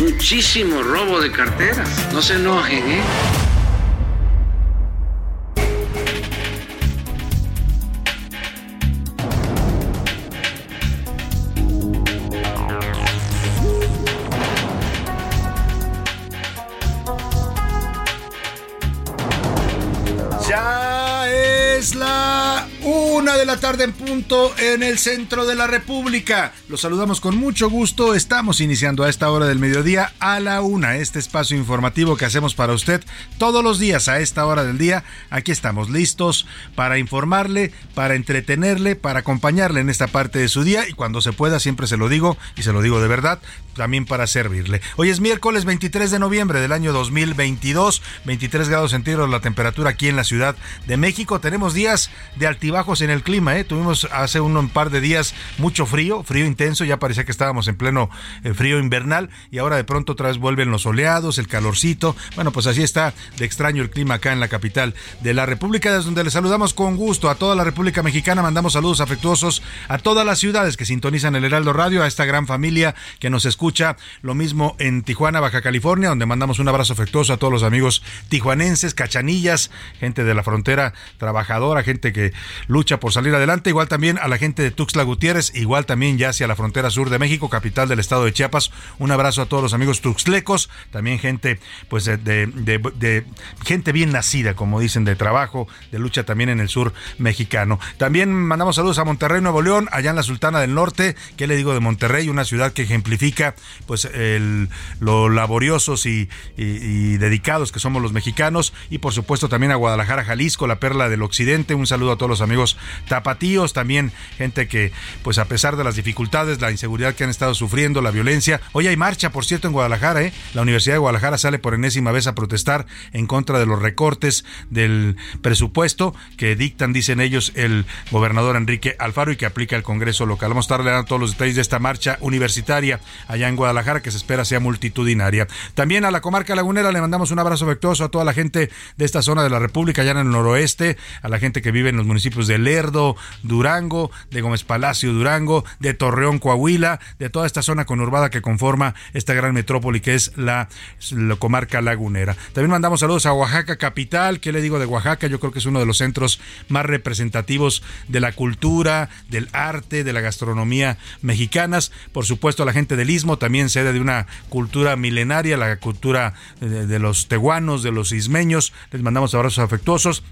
Muchísimo robo de carteras. No se enojen, ¿eh? De la tarde en punto en el centro de la República. Los saludamos con mucho gusto. Estamos iniciando a esta hora del mediodía a la una este espacio informativo que hacemos para usted todos los días a esta hora del día. Aquí estamos listos para informarle, para entretenerle, para acompañarle en esta parte de su día y cuando se pueda siempre se lo digo y se lo digo de verdad, también para servirle. Hoy es miércoles 23 de noviembre del año 2022, 23 grados centígrados la temperatura aquí en la Ciudad de México. Tenemos días de altibajos en el clima, ¿eh? tuvimos hace un, par de días mucho frío, frío intenso, ya parecía que estábamos en pleno eh, frío invernal y ahora de pronto otra vez vuelven los soleados, el calorcito. Bueno, pues así está de extraño el clima acá en la capital de la República, desde donde le saludamos con gusto a toda la República Mexicana, mandamos saludos afectuosos a todas las ciudades que sintonizan el Heraldo Radio, a esta gran familia que nos escucha, lo mismo en Tijuana, Baja California, donde mandamos un abrazo afectuoso a todos los amigos tijuanenses, cachanillas, gente de la frontera trabajadora, gente que lucha por salir adelante, igual también a la gente de Tuxtla Gutiérrez, igual también ya hacia la frontera sur de México, capital del estado de Chiapas. Un abrazo a todos los amigos tuxtlecos, también gente pues de, de gente bien nacida, como dicen, de trabajo, de lucha también en el sur mexicano. También mandamos saludos a Monterrey, Nuevo León, allá en la Sultana del Norte, ¿qué le digo de Monterrey? Una ciudad que ejemplifica pues el, lo laboriosos y, dedicados que somos los mexicanos y por supuesto también a Guadalajara, Jalisco, la perla del occidente. Un saludo a todos los amigos tapatíos, también gente que, pues a pesar de las dificultades, la inseguridad que han estado sufriendo, la violencia. Hoy hay marcha, por cierto, en Guadalajara, ¿eh? La Universidad de Guadalajara sale por enésima vez a protestar en contra de los recortes del presupuesto que dictan, dicen ellos, el gobernador Enrique Alfaro y que aplica el Congreso local. Vamos a estar dando todos los detalles de esta marcha universitaria en Guadalajara que se espera sea multitudinaria. También a la comarca lagunera le mandamos un abrazo afectuoso a toda la gente de esta zona de la República, allá en el noroeste, a la gente que vive en los municipios de Lerdo, Durango, de Gómez Palacio, Durango, de Torreón, Coahuila, de toda esta zona conurbada que conforma esta gran metrópoli que es la, comarca lagunera. También mandamos saludos a Oaxaca capital, ¿qué le digo de Oaxaca? Yo creo que es uno de los centros más representativos de la cultura, del arte, de la gastronomía mexicanas. Por supuesto, a la gente del Istmo, también sede de una cultura milenaria, la cultura de, de los tehuanos, de los ismeños. Les mandamos abrazos afectuosos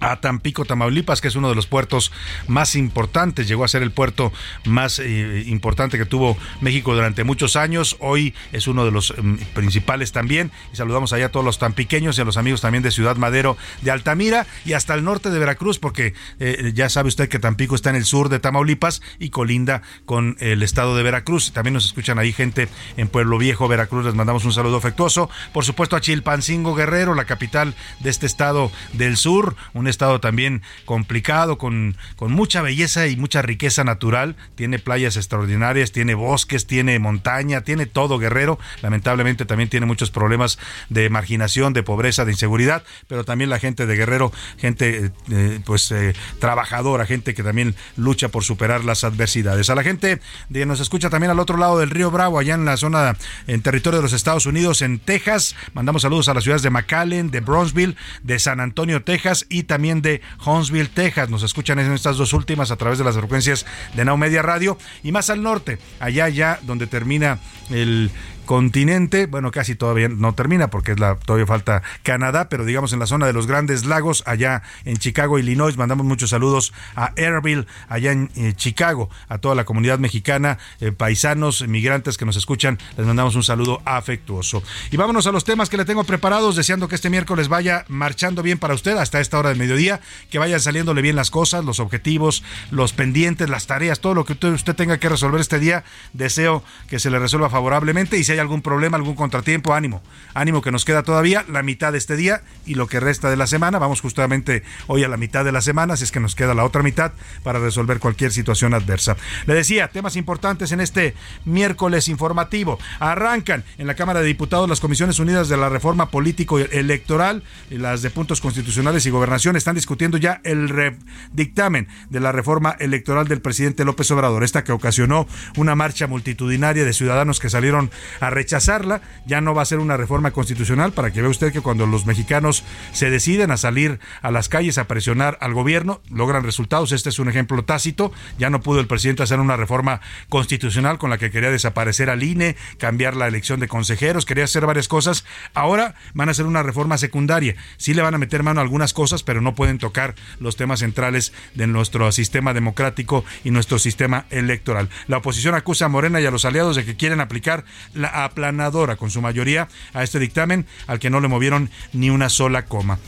a Tampico, Tamaulipas, que es uno de los puertos más importantes, llegó a ser el puerto más eh, importante que tuvo México durante muchos años, hoy es uno de los eh, principales también, y saludamos allá a todos los tampiqueños y a los amigos también de Ciudad Madero, de Altamira y hasta el norte de Veracruz, porque eh, ya sabe usted que Tampico está en el sur de Tamaulipas y colinda con el estado de Veracruz, también nos escuchan ahí gente en Pueblo Viejo, Veracruz, les mandamos un saludo afectuoso, por supuesto a Chilpancingo Guerrero, la capital de este estado del sur, un estado también complicado, con, con mucha belleza y mucha riqueza natural. Tiene playas extraordinarias, tiene bosques, tiene montaña, tiene todo Guerrero. Lamentablemente también tiene muchos problemas de marginación, de pobreza, de inseguridad, pero también la gente de Guerrero, gente eh, pues eh, trabajadora, gente que también lucha por superar las adversidades. A la gente de nos escucha también al otro lado del río Bravo, allá en la zona, en territorio de los Estados Unidos, en Texas. Mandamos saludos a las ciudades de McAllen, de Bronzeville, de San Antonio, Texas y también de Huntsville, Texas. Nos escuchan en estas dos últimas a través de las frecuencias de Now Media Radio y más al norte, allá ya donde termina el continente, bueno, casi todavía no termina porque es la, todavía falta Canadá, pero digamos en la zona de los grandes lagos, allá en Chicago, Illinois, mandamos muchos saludos a Airville, allá en eh, Chicago, a toda la comunidad mexicana, eh, paisanos, migrantes que nos escuchan, les mandamos un saludo afectuoso. Y vámonos a los temas que le tengo preparados, deseando que este miércoles vaya marchando bien para usted hasta esta hora del mediodía, que vayan saliéndole bien las cosas, los objetivos, los pendientes, las tareas, todo lo que usted, usted tenga que resolver este día, deseo que se le resuelva favorablemente y si algún problema, algún contratiempo, ánimo. Ánimo que nos queda todavía la mitad de este día y lo que resta de la semana. Vamos justamente hoy a la mitad de la semana, así es que nos queda la otra mitad para resolver cualquier situación adversa. Le decía, temas importantes en este miércoles informativo. Arrancan en la Cámara de Diputados las Comisiones Unidas de la Reforma Político Electoral, y las de puntos constitucionales y gobernación están discutiendo ya el dictamen de la reforma electoral del presidente López Obrador, esta que ocasionó una marcha multitudinaria de ciudadanos que salieron a rechazarla, ya no va a ser una reforma constitucional para que vea usted que cuando los mexicanos se deciden a salir a las calles a presionar al gobierno, logran resultados. Este es un ejemplo tácito. Ya no pudo el presidente hacer una reforma constitucional con la que quería desaparecer al INE, cambiar la elección de consejeros, quería hacer varias cosas. Ahora van a hacer una reforma secundaria. Sí le van a meter mano a algunas cosas, pero no pueden tocar los temas centrales de nuestro sistema democrático y nuestro sistema electoral. La oposición acusa a Morena y a los aliados de que quieren aplicar la aplanadora con su mayoría a este dictamen al que no le movieron ni una sola coma.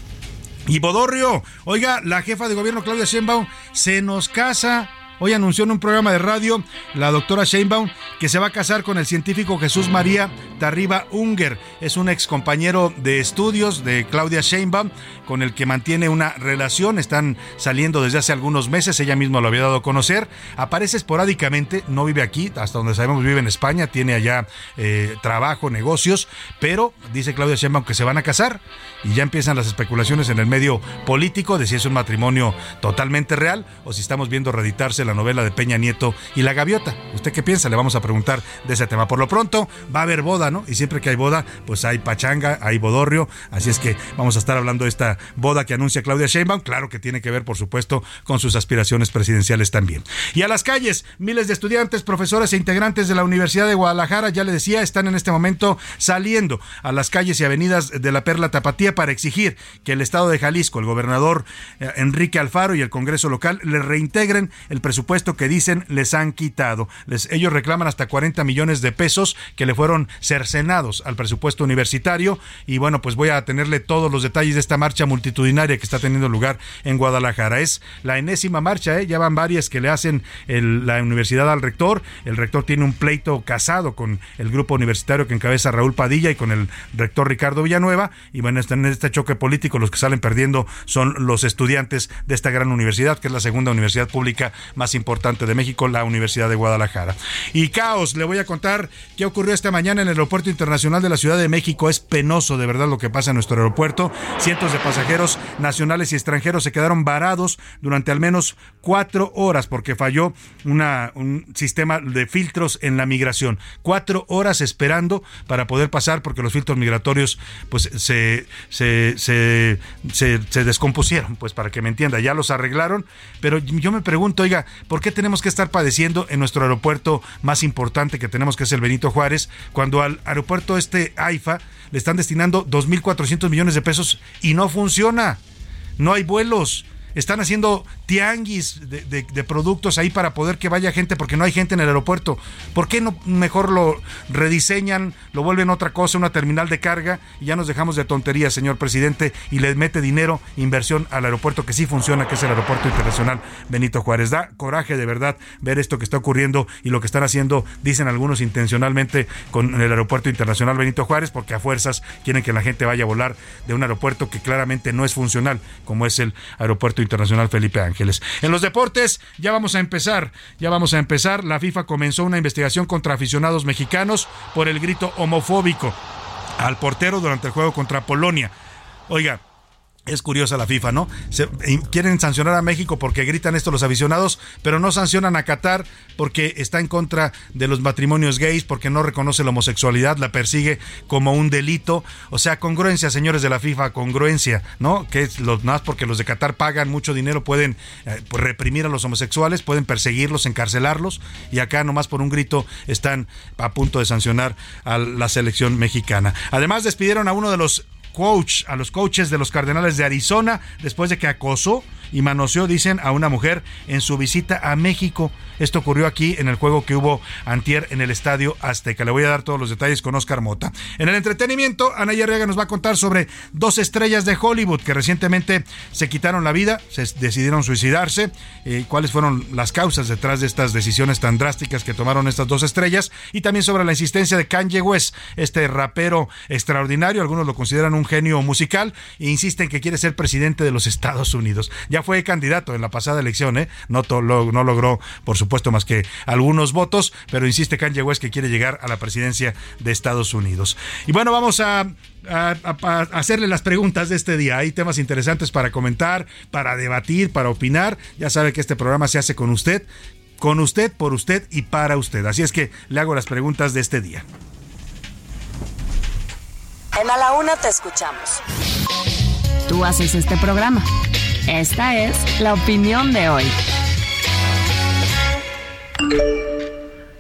Y Bodorrio, oiga, la jefa de gobierno Claudia Sheinbaum se nos casa Hoy anunció en un programa de radio la doctora Sheinbaum que se va a casar con el científico Jesús María Tarriba Unger. Es un ex compañero de estudios de Claudia Sheinbaum con el que mantiene una relación. Están saliendo desde hace algunos meses. Ella misma lo había dado a conocer. Aparece esporádicamente. No vive aquí. Hasta donde sabemos vive en España. Tiene allá eh, trabajo, negocios. Pero dice Claudia Sheinbaum que se van a casar. Y ya empiezan las especulaciones en el medio político de si es un matrimonio totalmente real o si estamos viendo reeditarse la novela de Peña Nieto y La Gaviota. ¿Usted qué piensa? Le vamos a preguntar de ese tema. Por lo pronto, va a haber boda, ¿no? Y siempre que hay boda, pues hay pachanga, hay bodorrio. Así es que vamos a estar hablando de esta boda que anuncia Claudia Sheinbaum. Claro que tiene que ver, por supuesto, con sus aspiraciones presidenciales también. Y a las calles, miles de estudiantes, profesores e integrantes de la Universidad de Guadalajara, ya le decía, están en este momento saliendo a las calles y avenidas de la Perla Tapatía para exigir que el Estado de Jalisco, el gobernador eh, Enrique Alfaro y el Congreso local le reintegren el presupuesto presupuesto que dicen les han quitado. Ellos reclaman hasta 40 millones de pesos que le fueron cercenados al presupuesto universitario. Y bueno, pues voy a tenerle todos los detalles de esta marcha multitudinaria que está teniendo lugar en Guadalajara. Es la enésima marcha, ¿eh? ya van varias que le hacen la universidad al rector. El rector tiene un pleito casado con el grupo universitario que encabeza Raúl Padilla y con el rector Ricardo Villanueva. Y bueno, en este choque político los que salen perdiendo son los estudiantes de esta gran universidad, que es la segunda universidad pública más importante de México, la Universidad de Guadalajara. Y caos, le voy a contar qué ocurrió esta mañana en el Aeropuerto Internacional de la Ciudad de México. Es penoso de verdad lo que pasa en nuestro aeropuerto. Cientos de pasajeros nacionales y extranjeros se quedaron varados durante al menos cuatro horas porque falló un sistema de filtros en la migración. Cuatro horas esperando para poder pasar porque los filtros migratorios pues se, se, se, se descompusieron, pues para que me entienda, ya los arreglaron, pero yo me pregunto, oiga, ¿Por qué tenemos que estar padeciendo en nuestro aeropuerto más importante que tenemos, que es el Benito Juárez, cuando al aeropuerto este AIFA le están destinando 2.400 millones de pesos y no funciona? No hay vuelos están haciendo tianguis de, productos ahí para poder que vaya gente porque no hay gente en el aeropuerto. ¿Por qué no mejor lo rediseñan, lo vuelven otra cosa, una terminal de carga y ya nos dejamos de tonterías, señor presidente, y le mete dinero, inversión al aeropuerto que sí funciona, que es el aeropuerto internacional Benito Juárez? Da coraje de verdad ver esto que está ocurriendo y lo que están haciendo, dicen algunos intencionalmente, con el aeropuerto internacional Benito Juárez, porque a fuerzas quieren que la gente vaya a volar de un aeropuerto que claramente no es funcional, como es el aeropuerto internacional Felipe Ángeles. En los deportes, ya vamos a empezar, ya vamos a empezar. La FIFA comenzó una investigación contra aficionados mexicanos por el grito homofóbico al portero durante el juego contra Polonia. Oiga, es curiosa la FIFA, ¿no? quieren sancionar a México porque gritan esto los aficionados, pero no sancionan a Qatar porque está en contra de los matrimonios gays, porque no reconoce la homosexualidad, la persigue como un delito. O sea, congruencia, señores de la FIFA, congruencia, ¿no? Que es lo más porque los de Qatar pagan mucho dinero, pueden eh, pues, reprimir a los homosexuales, pueden perseguirlos, encarcelarlos, y acá nomás por un grito están a punto de sancionar a la selección mexicana. Además, despidieron a uno de los coach, a los coaches de los Cardenales de Arizona después de que acosó y manoseó, dicen, a una mujer en su visita a México. Esto ocurrió aquí en el juego que hubo antier en el Estadio Azteca. Le voy a dar todos los detalles con Oscar Mota. En el entretenimiento, Ana Arriaga nos va a contar sobre dos estrellas de Hollywood que recientemente se quitaron la vida, se decidieron suicidarse, eh, cuáles fueron las causas detrás de estas decisiones tan drásticas que tomaron estas dos estrellas y también sobre la insistencia de Kanye West, este rapero extraordinario, algunos lo consideran un genio musical e insisten que quiere ser presidente de los Estados Unidos. Ya fue candidato en la pasada elección, ¿eh? no, no logró, por supuesto, más que algunos votos, pero insiste Kanye West que quiere llegar a la presidencia de Estados Unidos. Y bueno, vamos a hacerle las preguntas de este día. Hay temas interesantes para comentar, para debatir, para opinar. Ya sabe que este programa se hace con usted, con usted, por usted y para usted. Así es que le hago las preguntas de este día. En A la Una te escuchamos. Tú haces este programa. Esta es la opinión de hoy.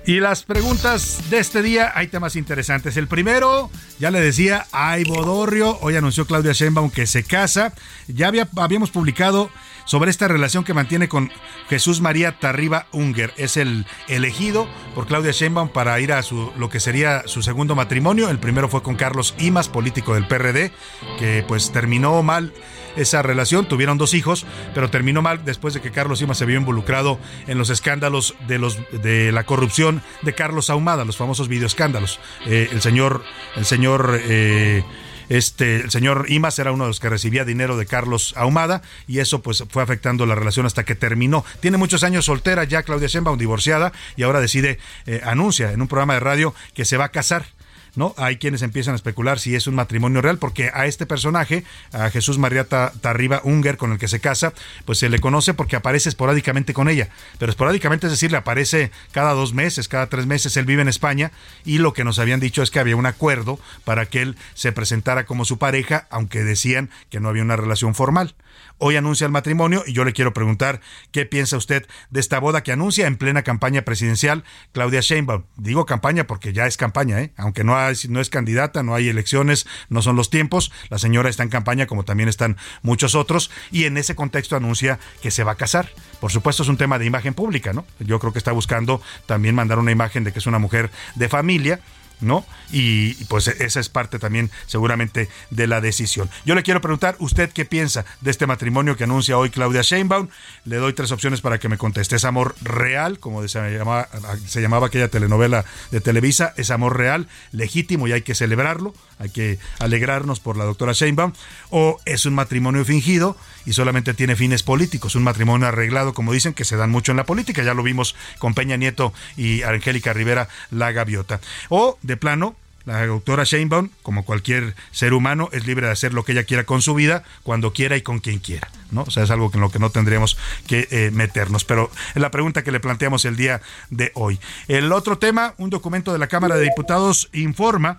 Y las preguntas de este día, hay temas interesantes. El primero, ya le decía, hay Bodorrio. Hoy anunció Claudia Sheinbaum que se casa. Ya había, habíamos publicado sobre esta relación que mantiene con Jesús María Tarriba Unger. Es el elegido por Claudia Sheinbaum para ir a su, lo que sería su segundo matrimonio. El primero fue con Carlos Imas, político del PRD, que pues terminó mal esa relación. Tuvieron dos hijos, pero terminó mal después de que Carlos Imas se vio involucrado en los escándalos de los de la corrupción de Carlos Ahumada, los famosos videoescándalos. Eh, el señor, el señor eh, este, el señor Imas era uno de los que recibía dinero de Carlos Ahumada y eso pues fue afectando la relación hasta que terminó. Tiene muchos años soltera ya Claudia Sheinbaum, divorciada, y ahora decide, eh, anuncia en un programa de radio que se va a casar ¿no? Hay quienes empiezan a especular si es un matrimonio real, porque a este personaje, a Jesús María Tarriba Unger, con el que se casa, pues se le conoce porque aparece esporádicamente con ella. Pero esporádicamente, es decir, le aparece cada dos meses, cada tres meses, él vive en España, y lo que nos habían dicho es que había un acuerdo para que él se presentara como su pareja, aunque decían que no había una relación formal hoy anuncia el matrimonio y yo le quiero preguntar qué piensa usted de esta boda que anuncia en plena campaña presidencial Claudia Sheinbaum. Digo campaña porque ya es campaña, ¿eh? aunque no, no es candidata, no hay elecciones, no son los tiempos, la señora está en campaña como también están muchos otros y en ese contexto anuncia que se va a casar. Por supuesto es un tema de imagen pública, ¿no? Yo creo que está buscando también mandar una imagen de que es una mujer de familia ¿no? Y pues esa es parte también seguramente de la decisión. Yo le quiero preguntar, ¿usted qué piensa de este matrimonio que anuncia hoy Claudia Sheinbaum? Le doy tres opciones para que me conteste. ¿Es amor real, como se llamaba, se llamaba aquella telenovela de Televisa? ¿Es amor real, legítimo y hay que celebrarlo? Hay que alegrarnos por la doctora Sheinbaum. ¿O es un matrimonio fingido y solamente tiene fines políticos? Un matrimonio arreglado, como dicen, que se dan mucho en la política. Ya lo vimos con Peña Nieto y Angélica Rivera, la gaviota. O de plano, la doctora Sheinbaum, como cualquier ser humano, es libre de hacer lo que ella quiera con su vida, cuando quiera y con quien quiera. ¿no? O sea, es algo en lo que no tendríamos que eh, meternos. Pero es la pregunta que le planteamos el día de hoy. El otro tema, un documento de la Cámara de Diputados informa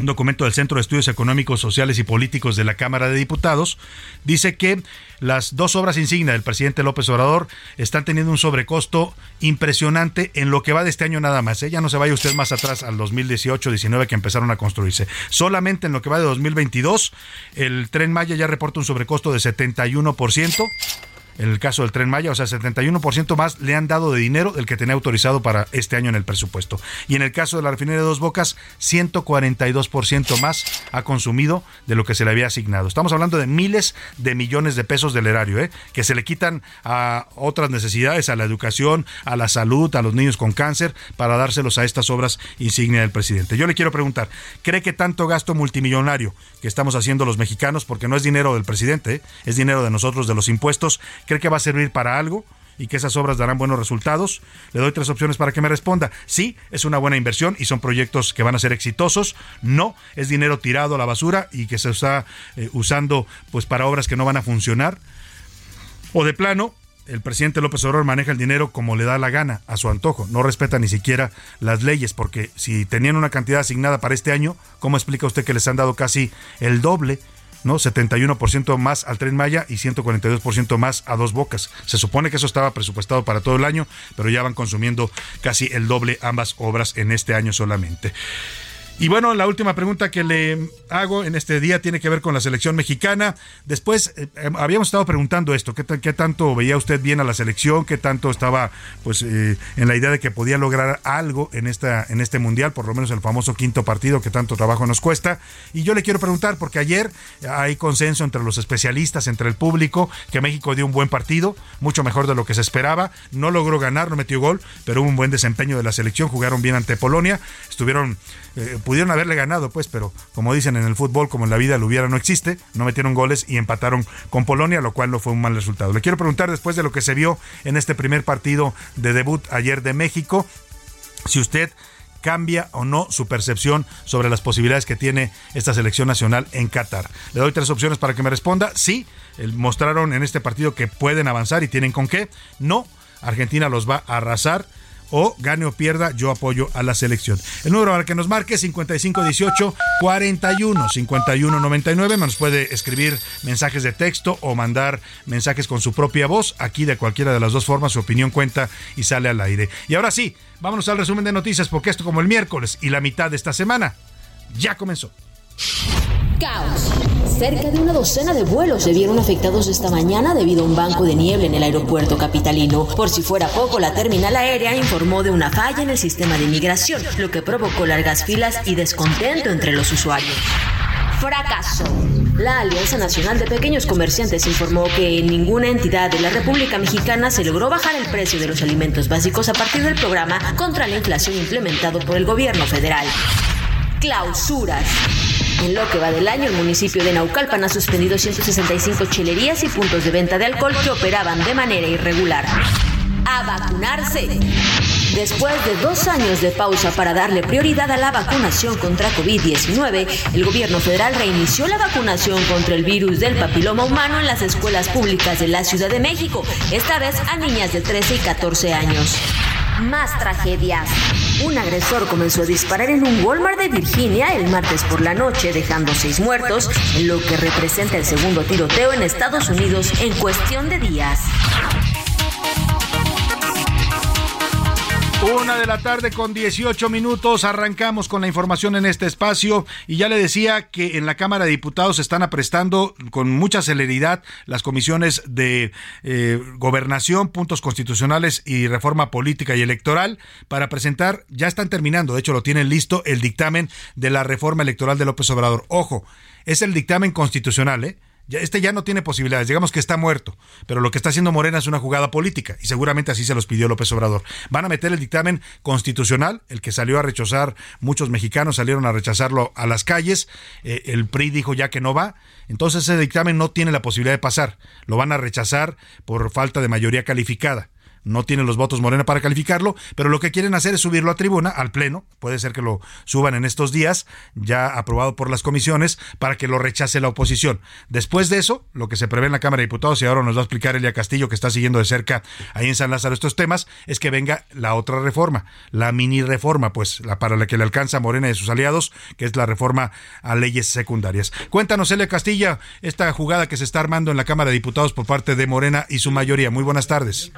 un documento del Centro de Estudios Económicos, Sociales y Políticos de la Cámara de Diputados, dice que las dos obras insignia del presidente López Obrador están teniendo un sobrecosto impresionante en lo que va de este año nada más. ¿eh? Ya no se vaya usted más atrás al 2018-19 que empezaron a construirse. Solamente en lo que va de 2022, el tren Maya ya reporta un sobrecosto de 71% en el caso del tren Maya, o sea, 71% más le han dado de dinero del que tenía autorizado para este año en el presupuesto. Y en el caso de la refinería de Dos Bocas, 142% más ha consumido de lo que se le había asignado. Estamos hablando de miles de millones de pesos del erario, ¿eh? que se le quitan a otras necesidades, a la educación, a la salud, a los niños con cáncer, para dárselos a estas obras insignia del presidente. Yo le quiero preguntar, ¿cree que tanto gasto multimillonario que estamos haciendo los mexicanos, porque no es dinero del presidente, ¿eh? es dinero de nosotros, de los impuestos, ¿Cree que va a servir para algo? y que esas obras darán buenos resultados? Le doy tres opciones para que me responda. Sí, es una buena inversión y son proyectos que van a ser exitosos. No, es dinero tirado a la basura y que se está eh, usando pues para obras que no van a funcionar. O de plano, el presidente López Obrador maneja el dinero como le da la gana, a su antojo. No respeta ni siquiera las leyes, porque si tenían una cantidad asignada para este año, ¿cómo explica usted que les han dado casi el doble? ¿No? 71% más al Tren Maya y 142% más a Dos Bocas. Se supone que eso estaba presupuestado para todo el año, pero ya van consumiendo casi el doble ambas obras en este año solamente. Y bueno, la última pregunta que le hago en este día tiene que ver con la selección mexicana. Después eh, eh, habíamos estado preguntando esto, ¿qué, ¿qué, tanto veía usted bien a la selección? ¿Qué tanto estaba pues eh, en la idea de que podía lograr algo en esta en este mundial, por lo menos el famoso quinto partido que tanto trabajo nos cuesta? Y yo le quiero preguntar porque ayer hay consenso entre los especialistas, entre el público, que México dio un buen partido, mucho mejor de lo que se esperaba. No logró ganar, no metió gol, pero hubo un buen desempeño de la selección, jugaron bien ante Polonia, estuvieron pudieron haberle ganado, pues, pero como dicen en el fútbol, como en la vida lo hubiera no existe, no metieron goles y empataron con Polonia, lo cual no fue un mal resultado. Le quiero preguntar después de lo que se vio en este primer partido de debut ayer de México, si usted cambia o no su percepción sobre las posibilidades que tiene esta selección nacional en Qatar. Le doy tres opciones para que me responda. Sí, mostraron en este partido que pueden avanzar y tienen con qué. No, Argentina los va a arrasar o gane o pierda, yo apoyo a la selección. El número al que nos marque 5518 41 51 99. Nos puede escribir mensajes de texto o mandar mensajes con su propia voz. Aquí de cualquiera de las dos formas su opinión cuenta y sale al aire. Y ahora sí, vámonos al resumen de noticias porque esto como el miércoles y la mitad de esta semana ya comenzó. Caos. Cerca de una docena de vuelos se vieron afectados esta mañana debido a un banco de niebla en el aeropuerto capitalino. Por si fuera poco, la terminal aérea informó de una falla en el sistema de inmigración, lo que provocó largas filas y descontento entre los usuarios. Fracaso. La Alianza Nacional de Pequeños Comerciantes informó que en ninguna entidad de la República Mexicana se logró bajar el precio de los alimentos básicos a partir del programa contra la inflación implementado por el gobierno federal. Clausuras. En lo que va del año, el municipio de Naucalpan ha suspendido 165 chelerías y puntos de venta de alcohol que operaban de manera irregular. A vacunarse. Después de dos años de pausa para darle prioridad a la vacunación contra COVID-19, el gobierno federal reinició la vacunación contra el virus del papiloma humano en las escuelas públicas de la Ciudad de México, esta vez a niñas de 13 y 14 años. Más tragedias. Un agresor comenzó a disparar en un Walmart de Virginia el martes por la noche, dejando seis muertos, lo que representa el segundo tiroteo en Estados Unidos en cuestión de días. Una de la tarde con 18 minutos. Arrancamos con la información en este espacio. Y ya le decía que en la Cámara de Diputados se están aprestando con mucha celeridad las comisiones de eh, gobernación, puntos constitucionales y reforma política y electoral para presentar, ya están terminando, de hecho lo tienen listo, el dictamen de la reforma electoral de López Obrador. Ojo, es el dictamen constitucional, ¿eh? Este ya no tiene posibilidades, digamos que está muerto, pero lo que está haciendo Morena es una jugada política y seguramente así se los pidió López Obrador. Van a meter el dictamen constitucional, el que salió a rechazar, muchos mexicanos salieron a rechazarlo a las calles, eh, el PRI dijo ya que no va, entonces ese dictamen no tiene la posibilidad de pasar, lo van a rechazar por falta de mayoría calificada no tiene los votos Morena para calificarlo, pero lo que quieren hacer es subirlo a tribuna, al Pleno, puede ser que lo suban en estos días, ya aprobado por las comisiones, para que lo rechace la oposición. Después de eso, lo que se prevé en la Cámara de Diputados, y ahora nos va a explicar Elia Castillo, que está siguiendo de cerca ahí en San Lázaro estos temas, es que venga la otra reforma, la mini reforma, pues la para la que le alcanza Morena y sus aliados, que es la reforma a leyes secundarias. Cuéntanos, Elia Castilla, esta jugada que se está armando en la Cámara de Diputados por parte de Morena y su mayoría. Muy buenas tardes.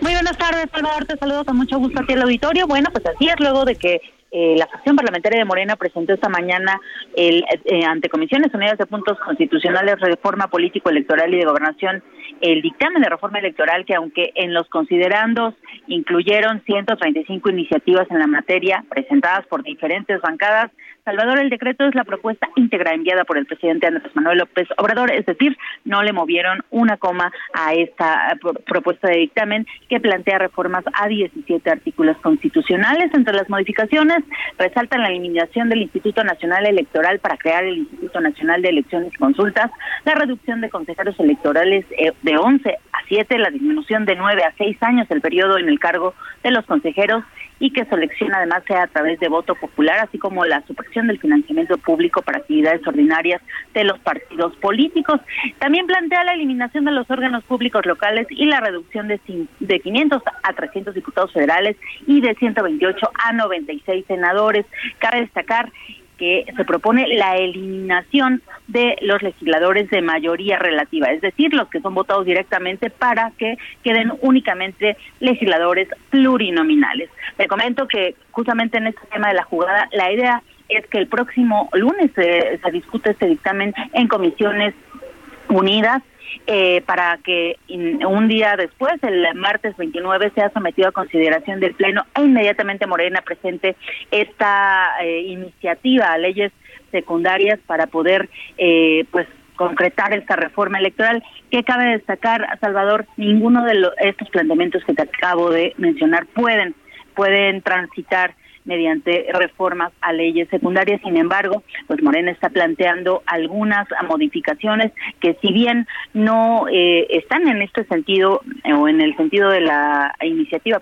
Muy buenas tardes, Salvador. Te saludo con mucho gusto aquí al auditorio. Bueno, pues así es, luego de que eh, la fracción parlamentaria de Morena presentó esta mañana el, eh, ante Comisiones Unidas de Puntos Constitucionales, Reforma Político Electoral y de Gobernación, el dictamen de reforma electoral que aunque en los considerandos incluyeron 135 iniciativas en la materia presentadas por diferentes bancadas, Salvador, el decreto es la propuesta íntegra enviada por el presidente Andrés Manuel López Obrador, es decir, no le movieron una coma a esta propuesta de dictamen que plantea reformas a 17 artículos constitucionales. Entre las modificaciones resaltan la eliminación del Instituto Nacional Electoral para crear el Instituto Nacional de Elecciones y Consultas, la reducción de consejeros electorales eh, de 11 a 7, la disminución de 9 a 6 años del periodo en el cargo de los consejeros y que su además sea a través de voto popular, así como la supresión del financiamiento público para actividades ordinarias de los partidos políticos. También plantea la eliminación de los órganos públicos locales y la reducción de, de 500 a 300 diputados federales y de 128 a 96 senadores. Cabe destacar que se propone la eliminación de los legisladores de mayoría relativa, es decir, los que son votados directamente para que queden únicamente legisladores plurinominales. Te comento que justamente en este tema de la jugada, la idea es que el próximo lunes se, se discute este dictamen en comisiones unidas eh, para que un día después, el martes 29, sea sometido a consideración del Pleno e inmediatamente Morena presente esta eh, iniciativa a leyes secundarias para poder, eh, pues, concretar esta reforma electoral. que cabe destacar, Salvador? Ninguno de estos planteamientos que te acabo de mencionar pueden pueden transitar mediante reformas a leyes secundarias. Sin embargo, pues Morena está planteando algunas modificaciones que si bien no eh, están en este sentido o en el sentido de la iniciativa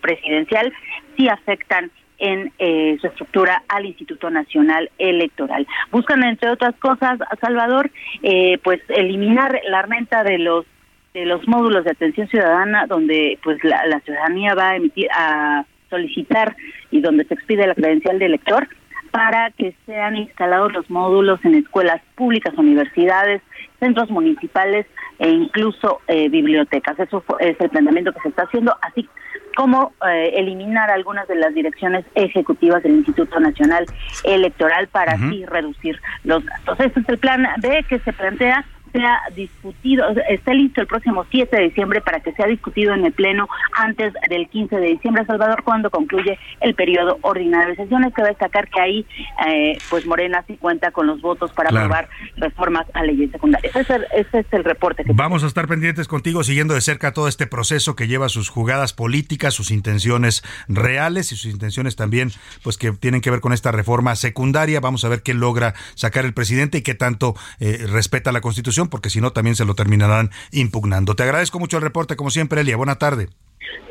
presidencial, sí afectan en eh, su estructura al Instituto Nacional Electoral. Buscan, entre otras cosas, Salvador, eh, pues eliminar la renta de los de los módulos de atención ciudadana, donde pues la, la ciudadanía va a emitir a solicitar y donde se expide la credencial de elector para que sean instalados los módulos en escuelas públicas, universidades, centros municipales e incluso eh, bibliotecas. Eso es el planteamiento que se está haciendo, así como eh, eliminar algunas de las direcciones ejecutivas del Instituto Nacional Electoral para así reducir los gastos. Ese es el plan B que se plantea sea discutido, está listo el próximo 7 de diciembre para que sea discutido en el Pleno antes del 15 de diciembre, Salvador, cuando concluye el periodo ordinario de sesiones. que destacar que ahí, eh, pues Morena sí cuenta con los votos para aprobar reformas a leyes secundarias. Ese es, el, reporte. Que Vamos a estar pendientes contigo, siguiendo de cerca todo este proceso que lleva sus jugadas políticas, sus intenciones reales y sus intenciones también, pues que tienen que ver con esta reforma secundaria. Vamos a ver qué logra sacar el presidente y qué tanto eh, respeta la Constitución porque si no también se lo terminarán impugnando. Te agradezco mucho el reporte, como siempre, Elia. Buena tarde.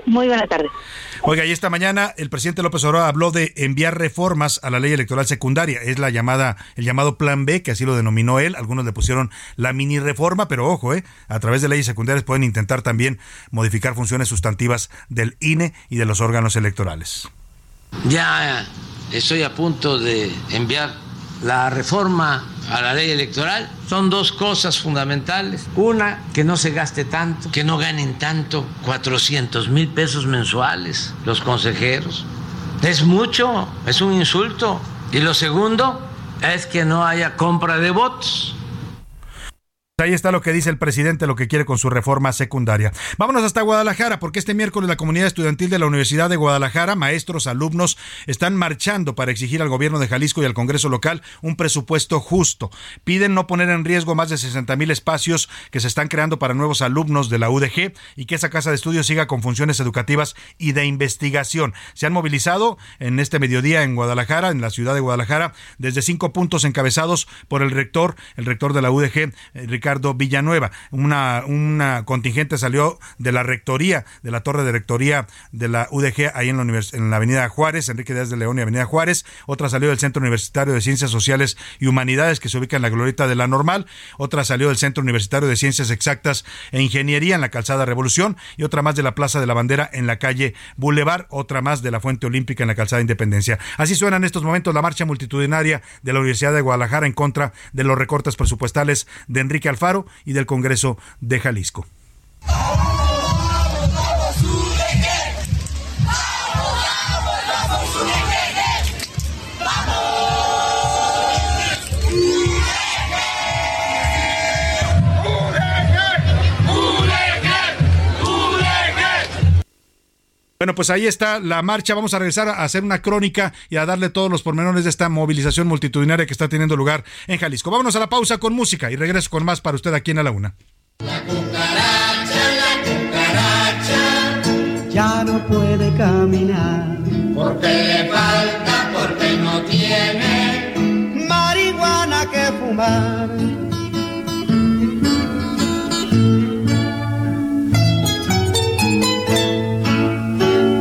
Muy buena tarde. Oiga, y esta mañana el presidente López Obrador habló de enviar reformas a la ley electoral secundaria. Es la llamada, el llamado Plan B, que así lo denominó él. Algunos le pusieron la mini reforma, pero ojo, eh, a través de leyes secundarias pueden intentar también modificar funciones sustantivas del INE y de los órganos electorales. Ya estoy a punto de enviar la reforma a la ley electoral son dos cosas fundamentales. Una, que no se gaste tanto, que no ganen tanto, 400 mil pesos mensuales los consejeros. Es mucho, es un insulto. Y lo segundo es que no haya compra de votos. Ahí está lo que dice el presidente, lo que quiere con su reforma secundaria. Vámonos hasta Guadalajara, porque este miércoles la comunidad estudiantil de la Universidad de Guadalajara, maestros, alumnos, están marchando para exigir al gobierno de Jalisco y al Congreso local un presupuesto justo. Piden no poner en riesgo más de 60 mil espacios que se están creando para nuevos alumnos de la UDG y que esa casa de estudios siga con funciones educativas y de investigación. Se han movilizado en este mediodía en Guadalajara, en la ciudad de Guadalajara, desde cinco puntos encabezados por el rector, el rector de la UDG, Ricardo Ricardo Villanueva. Una, contingente salió de la rectoría, de la torre de rectoría de la UDG, ahí en la, en la avenida Juárez, Enrique Díaz de León y avenida Juárez. Otra salió del Centro Universitario de Ciencias Sociales y Humanidades, que se ubica en la glorieta de la Normal. Otra salió del Centro Universitario de Ciencias Exactas e Ingeniería en la calzada Revolución. Y otra más de la Plaza de la Bandera en la calle Boulevard. Otra más de la Fuente Olímpica en la calzada Independencia. Así suena en estos momentos la marcha multitudinaria de la Universidad de Guadalajara en contra de los recortes presupuestales de Enrique Alfaro y del Congreso de Jalisco. Bueno, pues ahí está la marcha. Vamos a regresar a hacer una crónica y a darle todos los pormenores de esta movilización multitudinaria que está teniendo lugar en Jalisco. Vámonos a la pausa con música y regreso con más para usted aquí en A la Una. La cucaracha, la cucaracha, ya no puede caminar. Porque le falta, porque no tiene marihuana que fumar.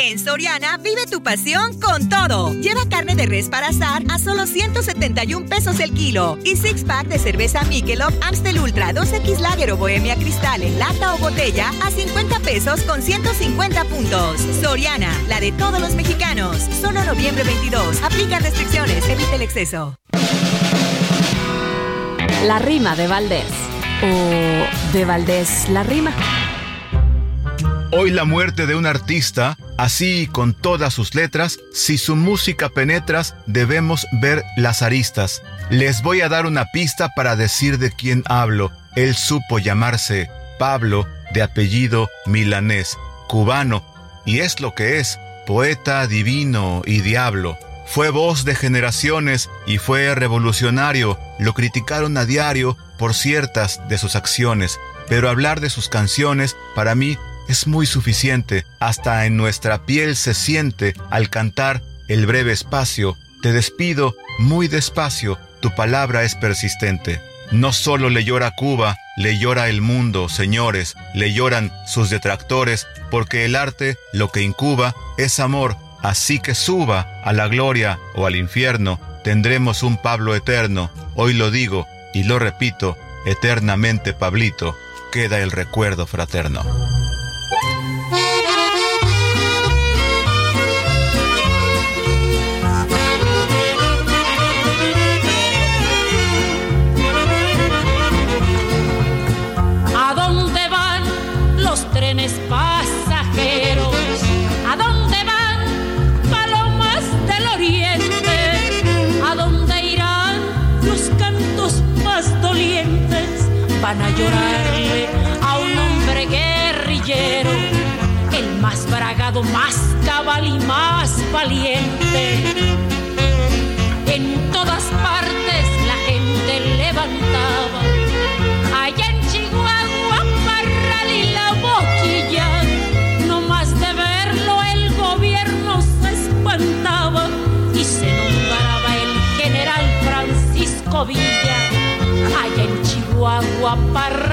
En Soriana vive tu pasión con todo. Lleva carne de res para asar a solo 171 pesos el kilo. Y six pack de cerveza Michelob Amstel Ultra 2X Lager o Bohemia Cristal en lata o botella a 50 pesos con 150 puntos. Soriana, la de todos los mexicanos. Solo noviembre 22. Aplica restricciones. Evite el exceso. La rima de Valdés. O de Valdés la rima. Hoy la muerte de un artista, así con todas sus letras, si su música penetras, debemos ver las aristas. Les voy a dar una pista para decir de quién hablo. Él supo llamarse Pablo, de apellido milanés, cubano, y es lo que es, poeta divino y diablo. Fue voz de generaciones y fue revolucionario. Lo criticaron a diario por ciertas de sus acciones, pero hablar de sus canciones para mí es muy suficiente, hasta en nuestra piel se siente al cantar el breve espacio. Te despido muy despacio, tu palabra es persistente. No solo le llora Cuba, le llora el mundo, señores, le lloran sus detractores, porque el arte lo que incuba es amor, así que suba a la gloria o al infierno, tendremos un Pablo eterno, hoy lo digo y lo repito, eternamente Pablito, queda el recuerdo fraterno. Valiente. En todas partes la gente levantaba, allá en Chihuahua, Parral y la boquilla, no más de verlo el gobierno se espantaba y se nombraba el general Francisco Villa, allá en Chihuahua, Parral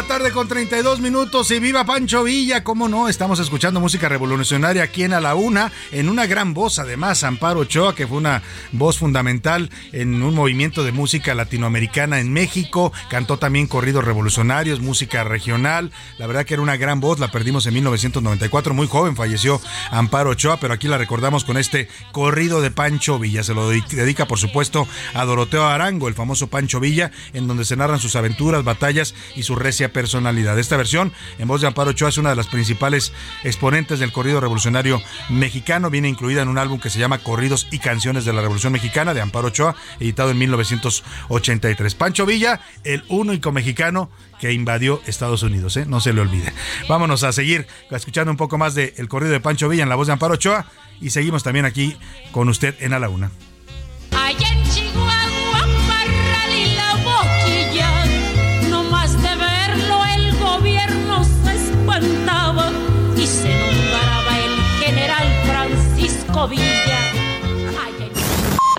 la tarde con 32 minutos y viva Pancho Villa, cómo no, estamos escuchando música revolucionaria aquí en A la Una, en una gran voz además, Amparo Ochoa, que fue una voz fundamental en un movimiento de música latinoamericana en México, cantó también corridos revolucionarios, música regional, la verdad que era una gran voz, la perdimos en 1994, muy joven falleció Amparo Ochoa, pero aquí la recordamos con este corrido de Pancho Villa, se lo dedica por supuesto a Doroteo Arango, el famoso Pancho Villa, en donde se narran sus aventuras, batallas y su recia personalidad. Esta versión, en voz de Amparo Ochoa, es una de las principales exponentes del corrido revolucionario mexicano. Viene incluida en un álbum que se llama Corridos y Canciones de la Revolución Mexicana de Amparo Ochoa, editado en 1983. Pancho Villa, el único mexicano que invadió Estados Unidos, ¿eh? no se le olvide. Vámonos a seguir escuchando un poco más del el corrido de Pancho Villa en la voz de Amparo Ochoa y seguimos también aquí con usted en A la Una.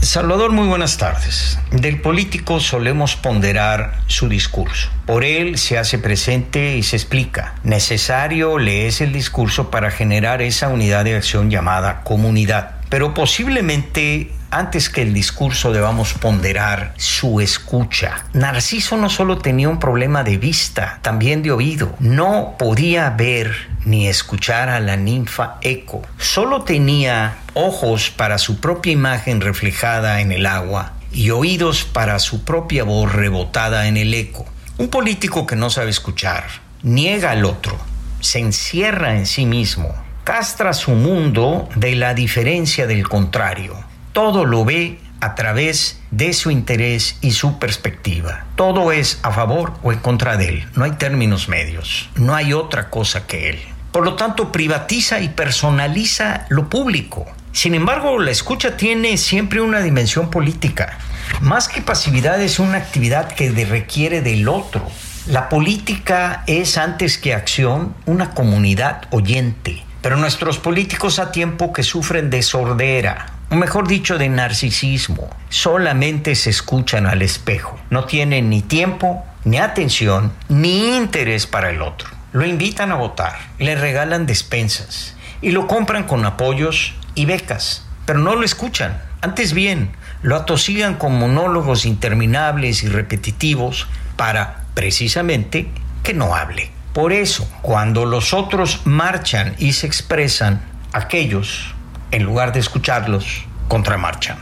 Salvador, muy buenas tardes. Del político solemos ponderar su discurso. Por él se hace presente y se explica. Necesario le es el discurso para generar esa unidad de acción llamada comunidad. Pero posiblemente antes que el discurso debamos ponderar su escucha. Narciso no solo tenía un problema de vista, también de oído. No podía ver ni escuchar a la ninfa Eco. Solo tenía ojos para su propia imagen reflejada en el agua y oídos para su propia voz rebotada en el eco. Un político que no sabe escuchar niega al otro, se encierra en sí mismo, castra su mundo de la diferencia del contrario. Todo lo ve a través de su interés y su perspectiva. Todo es a favor o en contra de él. No hay términos medios. No hay otra cosa que él. Por lo tanto, privatiza y personaliza lo público. Sin embargo, la escucha tiene siempre una dimensión política. Más que pasividad es una actividad que requiere del otro. La política es antes que acción una comunidad oyente. Pero nuestros políticos a tiempo que sufren de sordera, mejor dicho, de narcisismo, solamente se escuchan al espejo. No tienen ni tiempo, ni atención, ni interés para el otro. Lo invitan a votar, le regalan despensas y lo compran con apoyos y becas, pero no lo escuchan. Antes bien, lo atosigan con monólogos interminables y repetitivos para, precisamente, que no hable. Por eso, cuando los otros marchan y se expresan, aquellos, en lugar de escucharlos, contramarchan.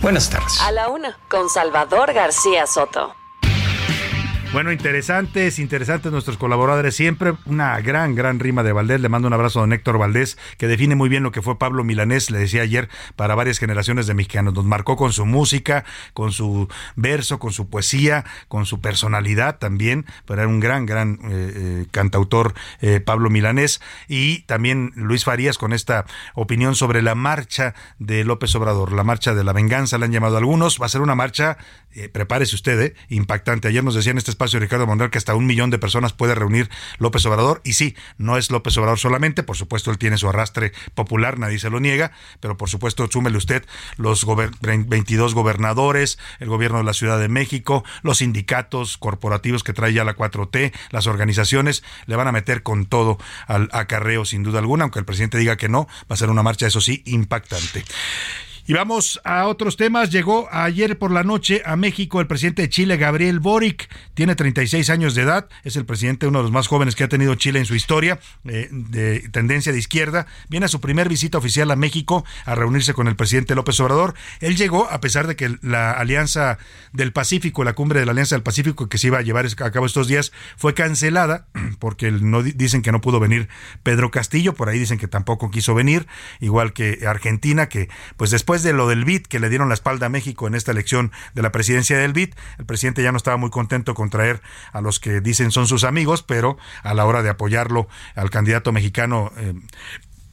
Buenas tardes. A la una, con Salvador García Soto. Bueno, interesantes, interesantes nuestros colaboradores. Siempre una gran, gran rima de Valdés. Le mando un abrazo a don Héctor Valdés, que define muy bien lo que fue Pablo Milanés, le decía ayer, para varias generaciones de mexicanos. Nos marcó con su música, con su verso, con su poesía, con su personalidad también. Pero era un gran, gran eh, eh, cantautor eh, Pablo Milanés. Y también Luis Farías con esta opinión sobre la marcha de López Obrador, la marcha de la venganza, le han llamado algunos. Va a ser una marcha, prepárese usted, impactante. Ayer nos decían este espacio Ricardo Monreal que hasta un millón de personas puede reunir López Obrador. Y sí, no es López Obrador solamente, por supuesto él tiene su arrastre popular, nadie se lo niega, pero por supuesto súmele usted los 22 gobernadores, el gobierno de la Ciudad de México, los sindicatos corporativos que trae ya la 4T, las organizaciones, le van a meter con todo al acarreo sin duda alguna, aunque el presidente diga que no, va a ser una marcha, eso sí, impactante. Y vamos a otros temas. Llegó ayer por la noche a México el presidente de Chile, Gabriel Boric. Tiene 36 años de edad. Es el presidente, uno de los más jóvenes que ha tenido Chile en su historia, eh, de tendencia de izquierda. Viene a su primer visita oficial a México a reunirse con el presidente López Obrador. Él llegó a pesar de que la Alianza del Pacífico, la cumbre de la Alianza del Pacífico que se iba a llevar a cabo estos días, fue cancelada porque no, dicen que no pudo venir Pedro Castillo. Por ahí dicen que tampoco quiso venir. Igual que Argentina, que pues después después de lo del BID, que le dieron la espalda a México en esta elección de la presidencia del BID, el presidente ya no estaba muy contento con traer a los que dicen son sus amigos, pero a la hora de apoyarlo al candidato mexicano, eh,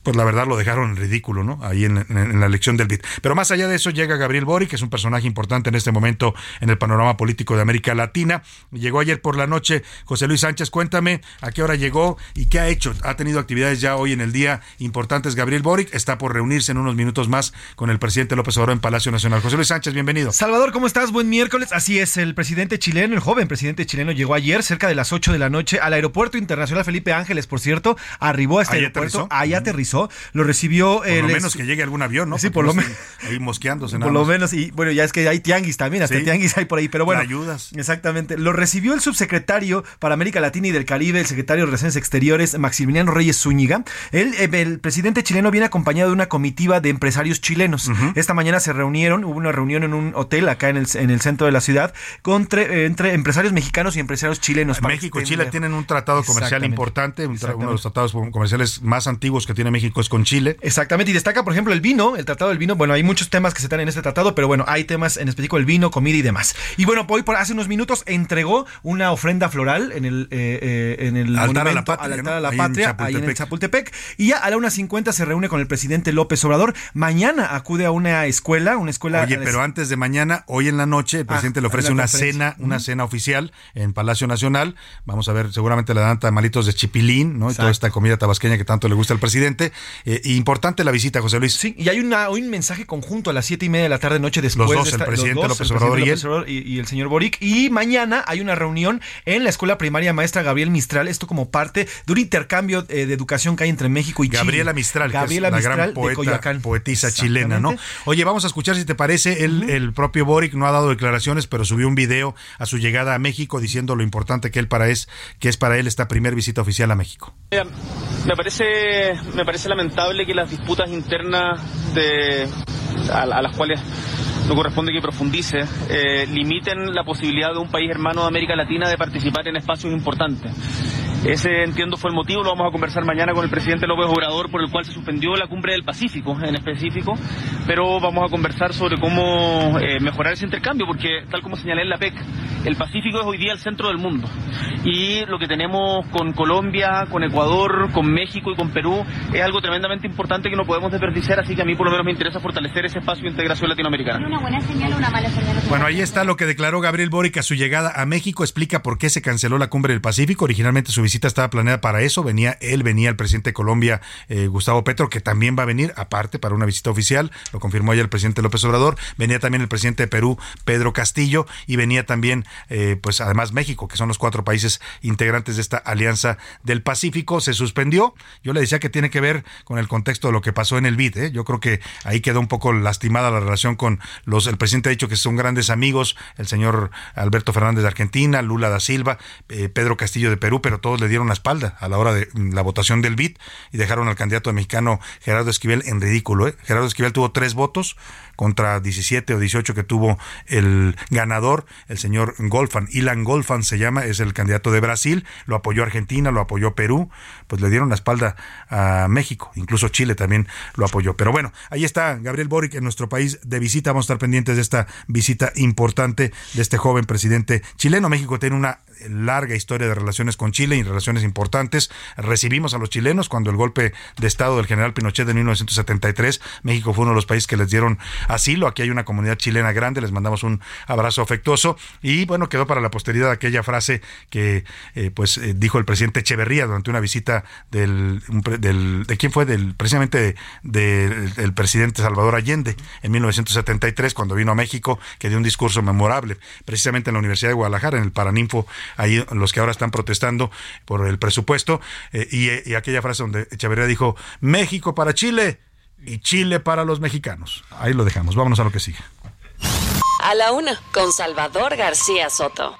pues la verdad lo dejaron en ridículo, ¿no? Ahí en, la elección del BID. Pero más allá de eso llega Gabriel Boric, que es un personaje importante en este momento en el panorama político de América Latina. Llegó ayer por la noche José Luis Sánchez, cuéntame a qué hora llegó y qué ha hecho. Ha tenido actividades ya hoy en el día importantes Gabriel Boric, está por reunirse en unos minutos más con el presidente López Obrador en Palacio Nacional. José Luis Sánchez, bienvenido. Salvador, ¿cómo estás? Buen miércoles. Así es, el presidente chileno, el joven presidente chileno llegó ayer cerca de las 8 de la noche al aeropuerto internacional Felipe Ángeles, por cierto, arribó a este aeropuerto, ahí aterrizó, lo recibió por lo menos que llegue algún avión, ¿no? Sí, por lo menos. Ahí mosqueándose. Por lo menos, y bueno, ya es que hay tianguis también, hasta tianguis hay por ahí, pero bueno. ayudas. Exactamente. Lo recibió el subsecretario para América Latina y del Caribe, el secretario de Relaciones Exteriores, Maximiliano Reyes Zúñiga. Él, eh, el presidente chileno viene acompañado de una comitiva de empresarios chilenos. Esta mañana se reunieron, hubo una reunión en un hotel acá en el, en el centro de la ciudad, entre, entre empresarios mexicanos y empresarios chilenos. México y Chile tienen un tratado comercial importante, uno de los tratados comerciales más antiguos que tiene México es con Chile. Exactamente, y destaca, por ejemplo, el vino, el tratado del vino. Bueno, hay muchos temas que se están en este tratado, pero bueno, hay temas en específico el vino, comida y demás. Y bueno, hoy por hace unos minutos entregó una ofrenda floral en el, eh, eh, en el altar a la patria, al altar a la patria ahí en, Chapultepec. Y ya a la 1.50 se reúne con el presidente López Obrador. Mañana acude a una escuela, una escuela. Oye, pero antes de mañana, hoy en la noche, el ah, presidente le ofrece una cena, una cena oficial en Palacio Nacional. Vamos a ver, seguramente le dan tamalitos de chipilín, ¿no? Y toda esta comida tabasqueña que tanto le gusta al presidente. Eh, importante la visita, José Luis. Sí, y hay una, un mensaje conjunto a las siete y media de la tarde, noche después. Los dos, el presidente López Obrador y, el señor Boric. Y mañana hay una reunión en la escuela primaria maestra Gabriel Mistral, esto como parte de un intercambio eh, de educación que hay entre México y Chile. Gabriela Mistral, Gabriela la gran poeta, poetisa chilena, ¿no? Oye, vamos a escuchar si te parece, el, el propio Boric no ha dado declaraciones, pero subió un video a su llegada a México diciendo lo importante que él para es, que es para él esta primera visita oficial a México. Me parece, me parece lamentable que las disputas internas de a las cuales no corresponde que profundice, eh, limiten la posibilidad de un país hermano de América Latina de participar en espacios importantes. Ese, entiendo, fue el motivo, lo vamos a conversar mañana con el presidente López Obrador, por el cual se suspendió la cumbre del Pacífico en específico, pero vamos a conversar sobre cómo eh, mejorar ese intercambio, porque tal como señalé en la PEC, el Pacífico es hoy día el centro del mundo. Y lo que tenemos con Colombia, con Ecuador, con México y con Perú es algo tremendamente importante que no podemos desperdiciar, así que a mí por lo menos me interesa fortalecer ese espacio de integración latinoamericana. ¿Una buena señal o una mala señal? Bueno, ahí está lo que declaró Gabriel Boric a su llegada a México, explica por qué se canceló la cumbre del Pacífico, originalmente su visita estaba planeada para eso. Venía él, venía el presidente de Colombia, eh, Gustavo Petro, que también va a venir, aparte, para una visita oficial. Lo confirmó ayer el presidente López Obrador. Venía también el presidente de Perú, Pedro Castillo, y venía también, eh, pues además México, que son los cuatro países integrantes de esta Alianza del Pacífico. Se suspendió. Yo le decía que tiene que ver con el contexto de lo que pasó en el BID. ¿eh? Yo creo que ahí quedó un poco lastimada la relación con los. El presidente ha dicho que son grandes amigos, el señor Alberto Fernández de Argentina, Lula da Silva, Pedro Castillo de Perú, pero todos le dieron las espalda a la hora de la votación del BID y dejaron al candidato mexicano Gerardo Esquivel en ridículo. ¿eh? Gerardo Esquivel tuvo tres votos contra 17 o 18 que tuvo el ganador, el señor Golfan. Ilan Golfan se llama, es el candidato de Brasil, lo apoyó Argentina, lo apoyó Perú, pues le dieron la espalda a México, incluso Chile también lo apoyó. Pero bueno, ahí está Gabriel Boric en nuestro país de visita, vamos a estar pendientes de esta visita importante de este joven presidente chileno. México tiene una larga historia de relaciones con Chile y relaciones importantes. Recibimos a los chilenos cuando el golpe de Estado del general Pinochet de 1973, México fue uno de los países que les dieron asilo. Aquí hay una comunidad chilena grande, les mandamos un abrazo afectuoso y bueno, quedó para la posteridad aquella frase que eh, pues eh, dijo el presidente Echeverría durante una visita del, del de quién fue del precisamente del presidente Salvador Allende en 1973 cuando vino a México, que dio un discurso memorable, precisamente en la Universidad de Guadalajara en el Paraninfo ahí los que ahora están protestando por el presupuesto, eh, y, y, aquella frase donde Echeverría dijo, México para Chile y Chile para los mexicanos. Ahí lo dejamos, vámonos a lo que sigue. A la una, con Salvador García Soto.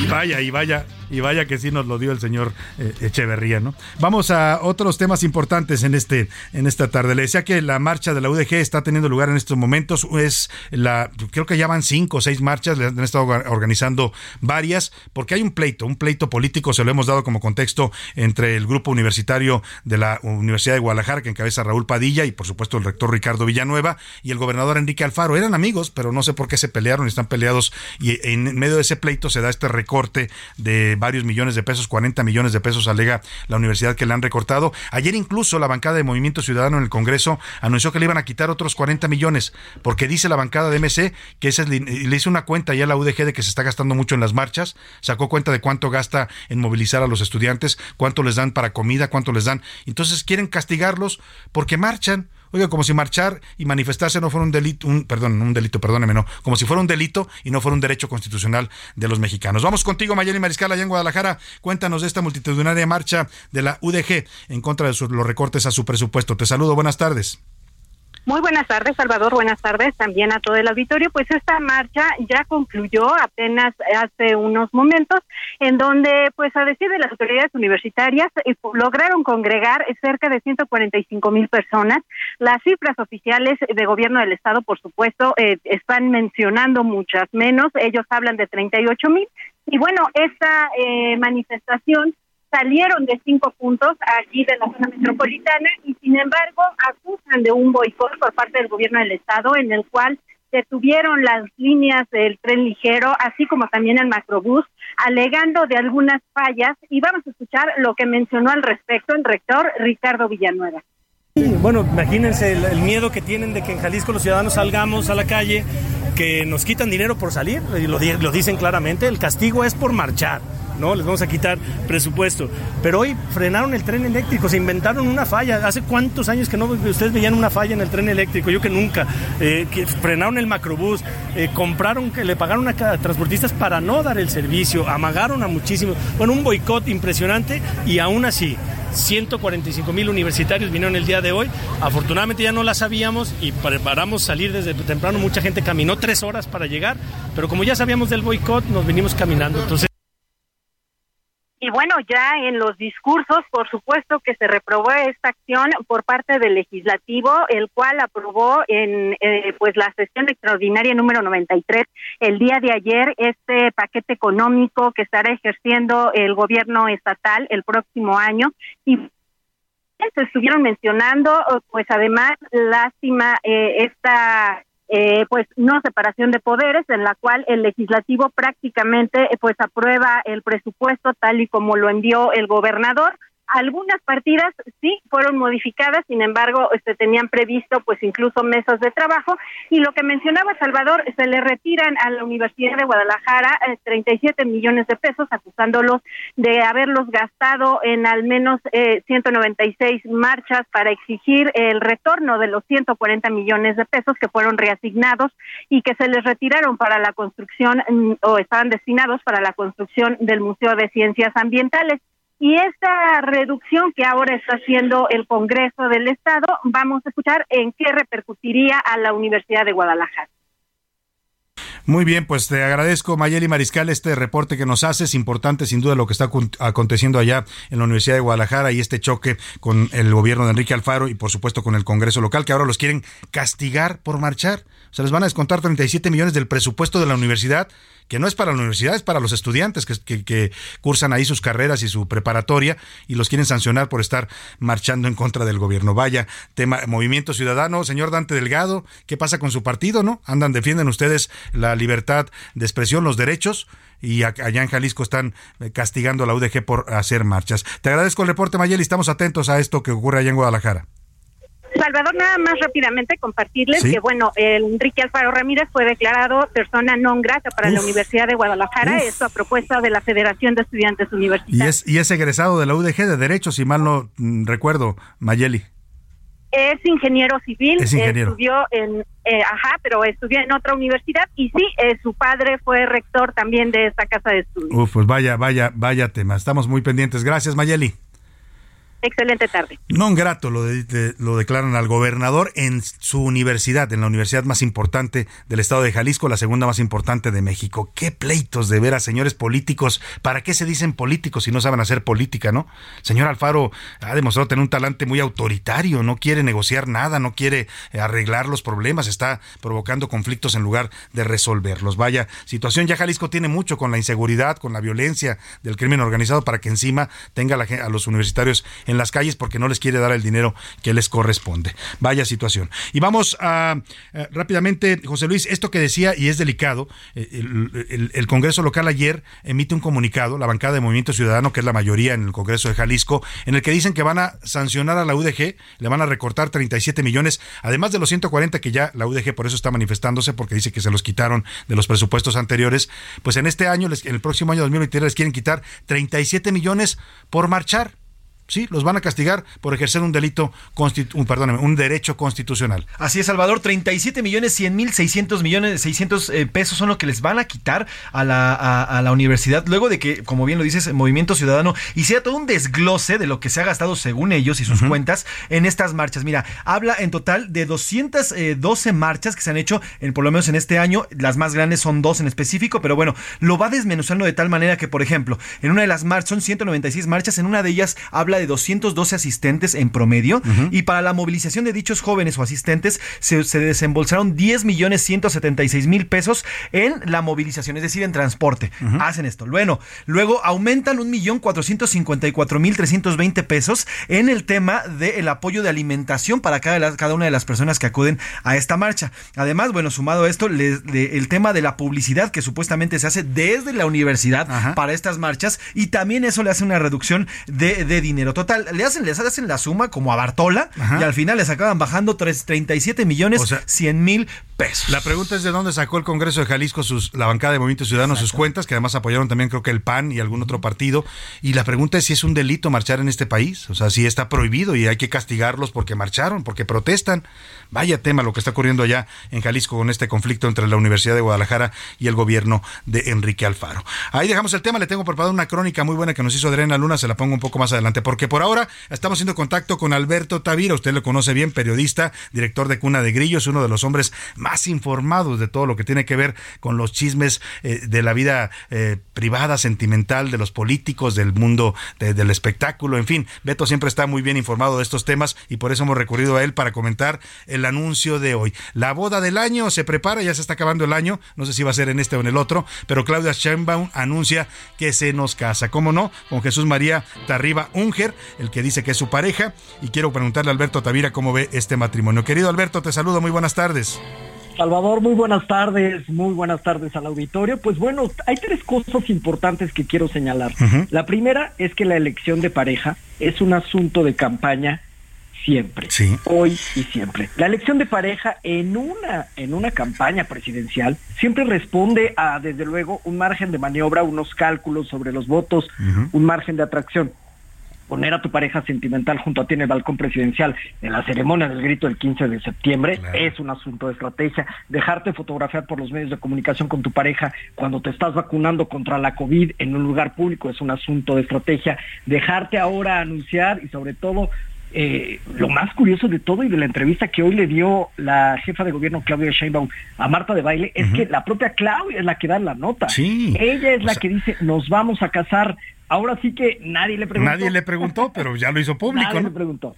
Y vaya, y vaya, y vaya que sí nos lo dio el señor eh, Echeverría, ¿no? Vamos a otros temas importantes en este en esta tarde. Le decía que la marcha de la UDG está teniendo lugar en estos momentos. Es la creo que ya van cinco o seis marchas, le han estado organizando varias, porque hay un pleito, un pleito político, se lo hemos dado como contexto entre el grupo universitario de la Universidad de Guadalajara, que encabeza Raúl Padilla, y por supuesto el rector Ricardo Villanueva, y el gobernador Enrique Alfaro. Eran amigos, pero no sé por qué se pelearon, están peleados, y en medio de ese pleito se da este recorte de varios millones de pesos, 40 millones de pesos alega la universidad que le han recortado. Ayer incluso la bancada de Movimiento Ciudadano en el Congreso anunció que le iban a quitar otros 40 millones, porque dice la bancada de MC que ese, le hizo una cuenta ya a la UDG de que se está gastando mucho en las marchas, sacó cuenta de cuánto gasta en movilizar a los estudiantes, cuánto les dan para comida, cuánto les dan. Entonces quieren castigarlos porque marchan Oiga, como si marchar y manifestarse no fuera un delito, un, perdón, un delito, perdóneme, no, como si fuera un delito y no fuera un derecho constitucional de los mexicanos. Vamos contigo, Mayeli Mariscal, allá en Guadalajara. Cuéntanos de esta multitudinaria marcha de la UDG en contra de los recortes a su presupuesto. Te saludo, buenas tardes. Muy buenas tardes, Salvador. Buenas tardes también a todo el auditorio. Pues esta marcha ya concluyó apenas hace unos momentos, en donde, pues a decir de las autoridades universitarias, eh, lograron congregar cerca de 145 mil personas. Las cifras oficiales de gobierno del Estado, por supuesto, eh, están mencionando muchas menos. Ellos hablan de 38 mil. Y bueno, esta eh, manifestación salieron de cinco puntos aquí de la zona metropolitana y sin embargo acusan de un boicot por parte del gobierno del estado en el cual detuvieron las líneas del tren ligero, así como también el macrobús, alegando de algunas fallas y vamos a escuchar lo que mencionó al respecto el rector Ricardo Villanueva. Bueno, imagínense el, miedo que tienen de que en Jalisco los ciudadanos salgamos a la calle, que nos quitan dinero por salir, y lo, lo dicen claramente, el castigo es por marchar. ¿No? Les vamos a quitar presupuesto. Pero hoy frenaron el tren eléctrico, se inventaron una falla. ¿Hace cuántos años que no ustedes veían una falla en el tren eléctrico? Yo que nunca. Eh, que frenaron el macrobús, eh, compraron, que le pagaron a transportistas para no dar el servicio, amagaron a muchísimos. Bueno, un boicot impresionante y aún así. 145 mil universitarios vinieron el día de hoy. Afortunadamente ya no la sabíamos y preparamos salir desde temprano. Mucha gente caminó tres horas para llegar, pero como ya sabíamos del boicot, nos venimos caminando. Entonces y bueno, ya en los discursos, por supuesto que se reprobó esta acción por parte del legislativo, el cual aprobó en eh, pues la sesión extraordinaria número 93 el día de ayer este paquete económico que estará ejerciendo el gobierno estatal el próximo año. Y se estuvieron mencionando, pues además, lástima eh, esta eh, pues no separación de poderes en la cual el legislativo prácticamente eh, pues aprueba el presupuesto tal y como lo envió el gobernador algunas partidas sí fueron modificadas, sin embargo, este, tenían previsto pues incluso mesas de trabajo y lo que mencionaba Salvador, se le retiran a la Universidad de Guadalajara 37 eh, millones de pesos acusándolos de haberlos gastado en al menos eh, 196 marchas para exigir el retorno de los 140 millones de pesos que fueron reasignados y que se les retiraron para la construcción mm, o estaban destinados para la construcción del Museo de Ciencias Ambientales. Y esta reducción que ahora está haciendo el Congreso del Estado, vamos a escuchar en qué repercutiría a la Universidad de Guadalajara. Muy bien, pues te agradezco, Mayeli Mariscal, este reporte que nos haces. Importante, sin duda, lo que está aconteciendo allá en la Universidad de Guadalajara y este choque con el gobierno de Enrique Alfaro y, por supuesto, con el Congreso local, que ahora los quieren castigar por marchar. Se les van a descontar 37 millones del presupuesto de la universidad que no es para la universidad, es para los estudiantes que, que, cursan ahí sus carreras y su preparatoria y los quieren sancionar por estar marchando en contra del gobierno. Vaya, tema Movimiento Ciudadano, señor Dante Delgado, ¿qué pasa con su partido, no? Andan, defienden ustedes la libertad de expresión, los derechos y allá en Jalisco están eh, castigando a la UDG por hacer marchas. Te agradezco el reporte, Mayeli, estamos atentos a esto que ocurre allá en Guadalajara. Salvador, nada más rápidamente compartirles que, bueno, el Enrique Alfaro Ramírez fue declarado persona non grata para la Universidad de Guadalajara, esto a propuesta de la Federación de Estudiantes Universitarios. Y es, egresado de la UDG de Derecho, si mal no mm, recuerdo, Mayeli. Es ingeniero civil, estudió en, eh, ajá, pero estudió en otra universidad y sí, eh, su padre fue rector también de esta casa de estudios. Uf, pues vaya, vaya, vaya tema. Estamos muy pendientes. Gracias, Mayeli. Excelente tarde. Non grato lo, lo declaran al gobernador en su universidad, en la universidad más importante del estado de Jalisco, la segunda más importante de México. Qué pleitos de veras, señores políticos. ¿Para qué se dicen políticos si no saben hacer política, no? Señor Alfaro ha demostrado tener un talante muy autoritario, no quiere negociar nada, no quiere eh, arreglar los problemas, está provocando conflictos en lugar de resolverlos. Vaya situación, ya Jalisco tiene mucho con la inseguridad, con la violencia del crimen organizado para que encima tenga a los universitarios en las calles porque no les quiere dar el dinero que les corresponde. Vaya situación. Y vamos a eh, rápidamente, José Luis, esto que decía y es delicado, eh, el, Congreso local ayer emite un comunicado, la bancada de Movimiento Ciudadano, que es la mayoría en el Congreso de Jalisco, en el que dicen que van a sancionar a la UDG, le van a recortar 37 millones, además de los 140 que ya la UDG por eso está manifestándose, porque dice que se los quitaron de los presupuestos anteriores, pues en este año, en el próximo año 2023 les quieren quitar 37 millones por marchar. Sí, los van a castigar por ejercer un delito, un, perdóname, un derecho constitucional. Así es, Salvador, 37 millones 100 mil 600 millones 600 eh, pesos son lo que les van a quitar a la, a, la universidad luego de que, como bien lo dices, Movimiento Ciudadano hiciera todo un desglose de lo que se ha gastado según ellos y sus cuentas en estas marchas. Mira, habla en total de 212 marchas que se han hecho, en, por lo menos en este año, las más grandes son dos en específico, pero bueno, lo va desmenuzando de tal manera que, por ejemplo, en una de las marchas, son 196 marchas, en una de ellas habla de 212 asistentes en promedio y para la movilización de dichos jóvenes o asistentes se, desembolsaron 10 millones 176 mil pesos en la movilización, es decir, en transporte. Hacen esto. Bueno, luego aumentan un millón 454 mil 320 pesos en el tema del apoyo de alimentación para cada, cada una de las personas que acuden a esta marcha. Además, bueno, sumado a esto, el tema de la publicidad que supuestamente se hace desde la universidad para estas marchas y también eso le hace una reducción de, dinero. Total, le hacen, les hacen la suma como a Bartola y al final les acaban bajando 37 millones 100 mil pesos. La pregunta es de dónde sacó el Congreso de Jalisco sus, la bancada de Movimiento Ciudadano sus cuentas, que además apoyaron también creo que el PAN y algún otro partido. Y la pregunta es si es un delito marchar en este país, o sea, si está prohibido y hay que castigarlos porque marcharon, porque protestan. Vaya tema lo que está ocurriendo allá en Jalisco con este conflicto entre la Universidad de Guadalajara y el gobierno de Enrique Alfaro. Ahí dejamos el tema, le tengo preparada una crónica muy buena que nos hizo Adriana Luna, se la pongo un poco más adelante, porque por ahora estamos haciendo contacto con Alberto Tavira, usted lo conoce bien, periodista, director de Cuna de Grillos, uno de los hombres más informados de todo lo que tiene que ver con los chismes eh, de la vida eh, privada, sentimental, de los políticos, del mundo del espectáculo, en fin, Beto siempre está muy bien informado de estos temas y por eso hemos recurrido a él para comentar el anuncio de hoy. La boda del año se prepara, ya se está acabando el año, no sé si va a ser en este o en el otro, pero Claudia Sheinbaum anuncia que se nos casa, ¿cómo no? Con Jesús María Tarriba El que dice que es su pareja, y quiero preguntarle a Alberto Tavira cómo ve este matrimonio. Querido Alberto, te saludo, muy buenas tardes. Salvador, muy buenas tardes, muy buenas tardes al auditorio. Pues bueno, hay tres cosas importantes que quiero señalar. La primera es que la elección de pareja es un asunto de campaña siempre, hoy y siempre. La elección de pareja en una, en una campaña presidencial siempre responde a, desde luego, un margen de maniobra, unos cálculos sobre los votos, un margen de atracción. Poner a tu pareja sentimental junto a ti en el balcón presidencial en la ceremonia del grito del 15 de septiembre es un asunto de estrategia. Dejarte fotografiar por los medios de comunicación con tu pareja cuando te estás vacunando contra la COVID en un lugar público es un asunto de estrategia. Dejarte ahora anunciar y sobre todo eh, lo más curioso de todo y de la entrevista que hoy le dio la jefa de gobierno Claudia Sheinbaum a Marta de Baile es que la propia Claudia es la que da la nota. Ella es la que dice, nos vamos a casar. Ahora sí que nadie le preguntó. Nadie le preguntó, pero ya lo hizo público. nadie le preguntó.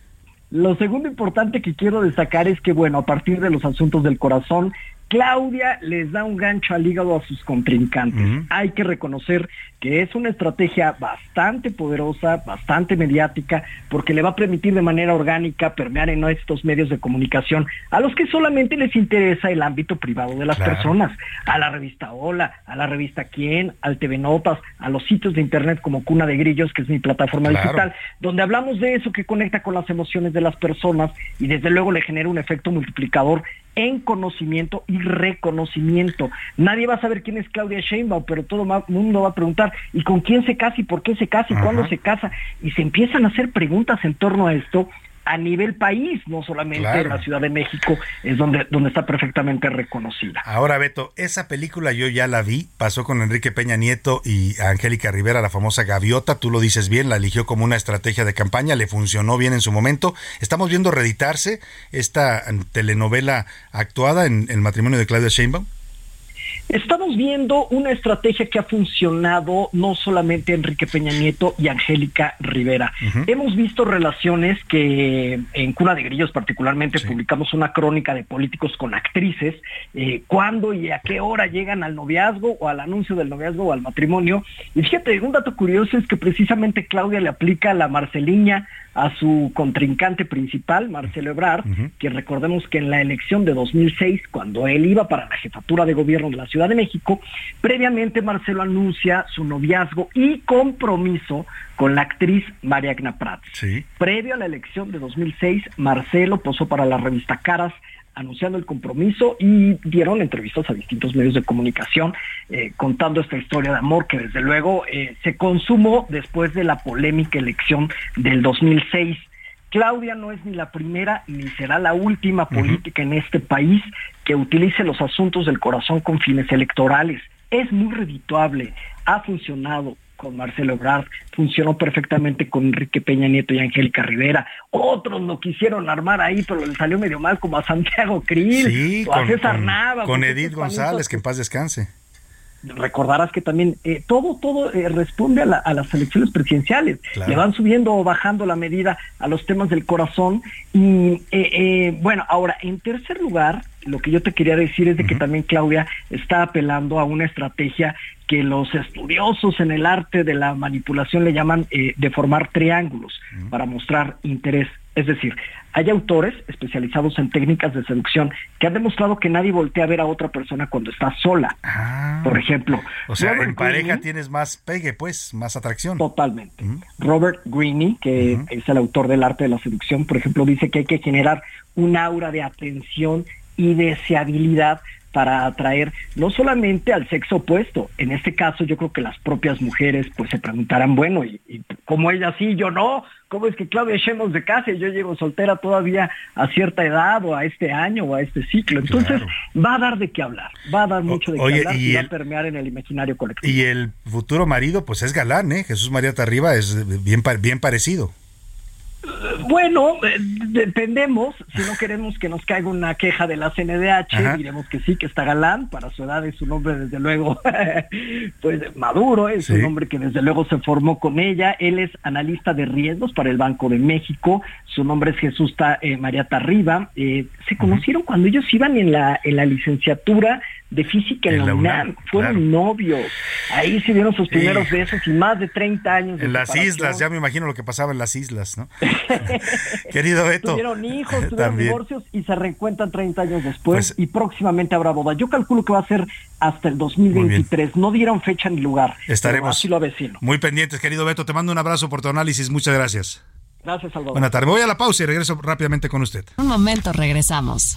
Lo segundo importante que quiero destacar es que, bueno, a partir de los asuntos del corazón, Claudia les da un gancho al hígado a sus contrincantes. Hay que reconocer que es una estrategia bastante poderosa, bastante mediática, porque le va a permitir de manera orgánica permear en estos medios de comunicación a los que solamente les interesa el ámbito privado de las personas, a la revista Hola, a la revista Quién, al TV Notas, a los sitios de internet como Cuna de Grillos, que es mi plataforma digital, donde hablamos de eso que conecta con las emociones de las personas y desde luego le genera un efecto multiplicador en conocimiento y reconocimiento. Nadie va a saber quién es Claudia Sheinbaum, pero todo el mundo va a preguntar, ¿y con quién se casa? ¿Y por qué se casa? ¿Y cuándo se casa? Y se empiezan a hacer preguntas en torno a esto a nivel país, no solamente en la Ciudad de México, es donde, donde está perfectamente reconocida. Ahora, Beto, esa película yo ya la vi, pasó con Enrique Peña Nieto y Angélica Rivera, la famosa Gaviota, tú lo dices bien, la eligió como una estrategia de campaña, le funcionó bien en su momento. Estamos viendo reeditarse esta telenovela actuada en el matrimonio de Claudia Sheinbaum. Estamos viendo una estrategia que ha funcionado no solamente Enrique Peña Nieto y Angélica Rivera. Hemos visto relaciones que en Cuna de Grillos particularmente publicamos una crónica de políticos con actrices, eh, cuándo y a qué hora llegan al noviazgo o al anuncio del noviazgo o al matrimonio. Y fíjate, un dato curioso es que precisamente Claudia le aplica la Marceliña a su contrincante principal, Marcelo Ebrard, que recordemos que en la elección de 2006, cuando él iba para la jefatura de gobierno de la Ciudad de México, previamente Marcelo anuncia su noviazgo y compromiso con la actriz María Agna Prats. Previo a la elección de 2006, Marcelo posó para la revista Caras anunciando el compromiso y dieron entrevistas a distintos medios de comunicación eh, contando esta historia de amor que desde luego eh, se consumó después de la polémica elección del 2006. Claudia no es ni la primera ni será la última política en este país que utilice los asuntos del corazón con fines electorales. Es muy redituable, ha funcionado, con Marcelo Ebrard, funcionó perfectamente con Enrique Peña Nieto y Angélica Rivera. Otros lo quisieron armar ahí, pero le salió medio mal, como a Santiago Krill, o a César Nava. Con Edith González, que en paz descanse. Recordarás que también eh, todo, todo eh, responde a, las elecciones presidenciales. Le van subiendo o bajando la medida a los temas del corazón. Y eh, bueno, ahora, en tercer lugar, lo que yo te quería decir es de que también Claudia está apelando a una estrategia que los estudiosos en el arte de la manipulación le llaman de formar triángulos para mostrar interés. Es decir, hay autores especializados en técnicas de seducción que han demostrado que nadie voltea a ver a otra persona cuando está sola. Ah. Por ejemplo, o sea, en pareja tienes más pegue, pues, más atracción. Totalmente. Robert Greene, que es el autor del arte de la seducción, por ejemplo, dice que hay que generar un aura de atención y deseabilidad para atraer no solamente al sexo opuesto, en este caso yo creo que las propias mujeres pues se preguntarán, bueno, y, como ella sí, yo no, ¿cómo es que Claudia echemos de casa y yo llego soltera todavía a cierta edad o a este año o a este ciclo? Entonces va a dar de qué hablar, va a dar mucho de qué hablar y, va a permear en el imaginario colectivo. Y el futuro marido pues es galán, ¿eh? Jesús María Tarriba es bien, bien parecido. Bueno, eh, dependemos. Si no queremos que nos caiga una queja de la CNDH, diremos que sí, que está galán. Para su edad es un hombre, desde luego, pues maduro. Es un hombre que desde luego se formó con ella. Él es analista de riesgos para el Banco de México. Su nombre es Jesús eh, María Tarriba. Eh, se conocieron cuando ellos iban en la, en la licenciatura de física en, la UNAM. Fueron novios. Ahí se dieron sus primeros besos y más de 30 años. en las islas, ya me imagino lo que pasaba en las islas, ¿no? Querido Beto. Tuvieron hijos, tuvieron divorcios y se reencuentran 30 años después pues y próximamente habrá boda. Yo calculo que va a ser hasta el 2023. No dieron fecha ni lugar. Estaremos así lo avecino. muy pendientes, querido Beto. Te mando un abrazo por tu análisis. Muchas gracias. Gracias, Salvador. Buenas tardes. Voy a la pausa y regreso rápidamente con usted. Un momento, regresamos.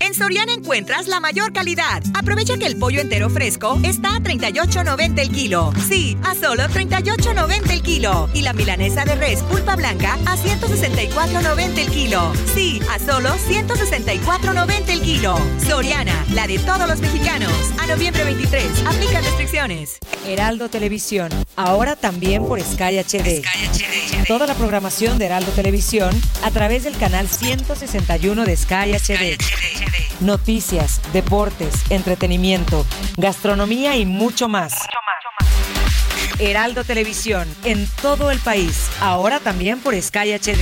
En Soriana encuentras la mayor calidad. Aprovecha que el pollo entero fresco está a 38.90 el kilo. Sí, a solo 38.90 el kilo. Y la milanesa de res pulpa blanca a 164.90 el kilo. Sí, a solo 164.90 el kilo. Soriana, la de todos los mexicanos. A noviembre 23, aplica restricciones. Heraldo Televisión, ahora también por Sky HD. Toda la programación de Heraldo Televisión a través del canal 161 de Sky HD. Noticias, deportes, entretenimiento, gastronomía y mucho más. Heraldo Televisión, en todo el país, ahora también por Sky HD.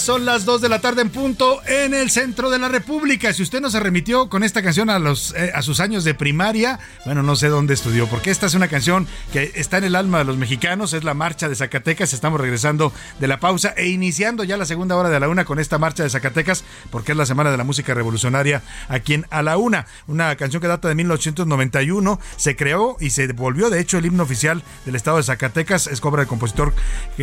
Son las 2 de la tarde en punto en el centro de la República. Si usted no se remitió con esta canción a, los, eh, a sus años de primaria, bueno, no sé dónde estudió, porque esta es una canción que está en el alma de los mexicanos, es la marcha de Zacatecas. Estamos regresando de la pausa e iniciando ya la segunda hora de la una con esta marcha de Zacatecas, porque es la semana de la música revolucionaria aquí en A la Una. Una canción que data de 1991, se creó y se volvió, de hecho, el himno oficial del estado de Zacatecas, es obra del compositor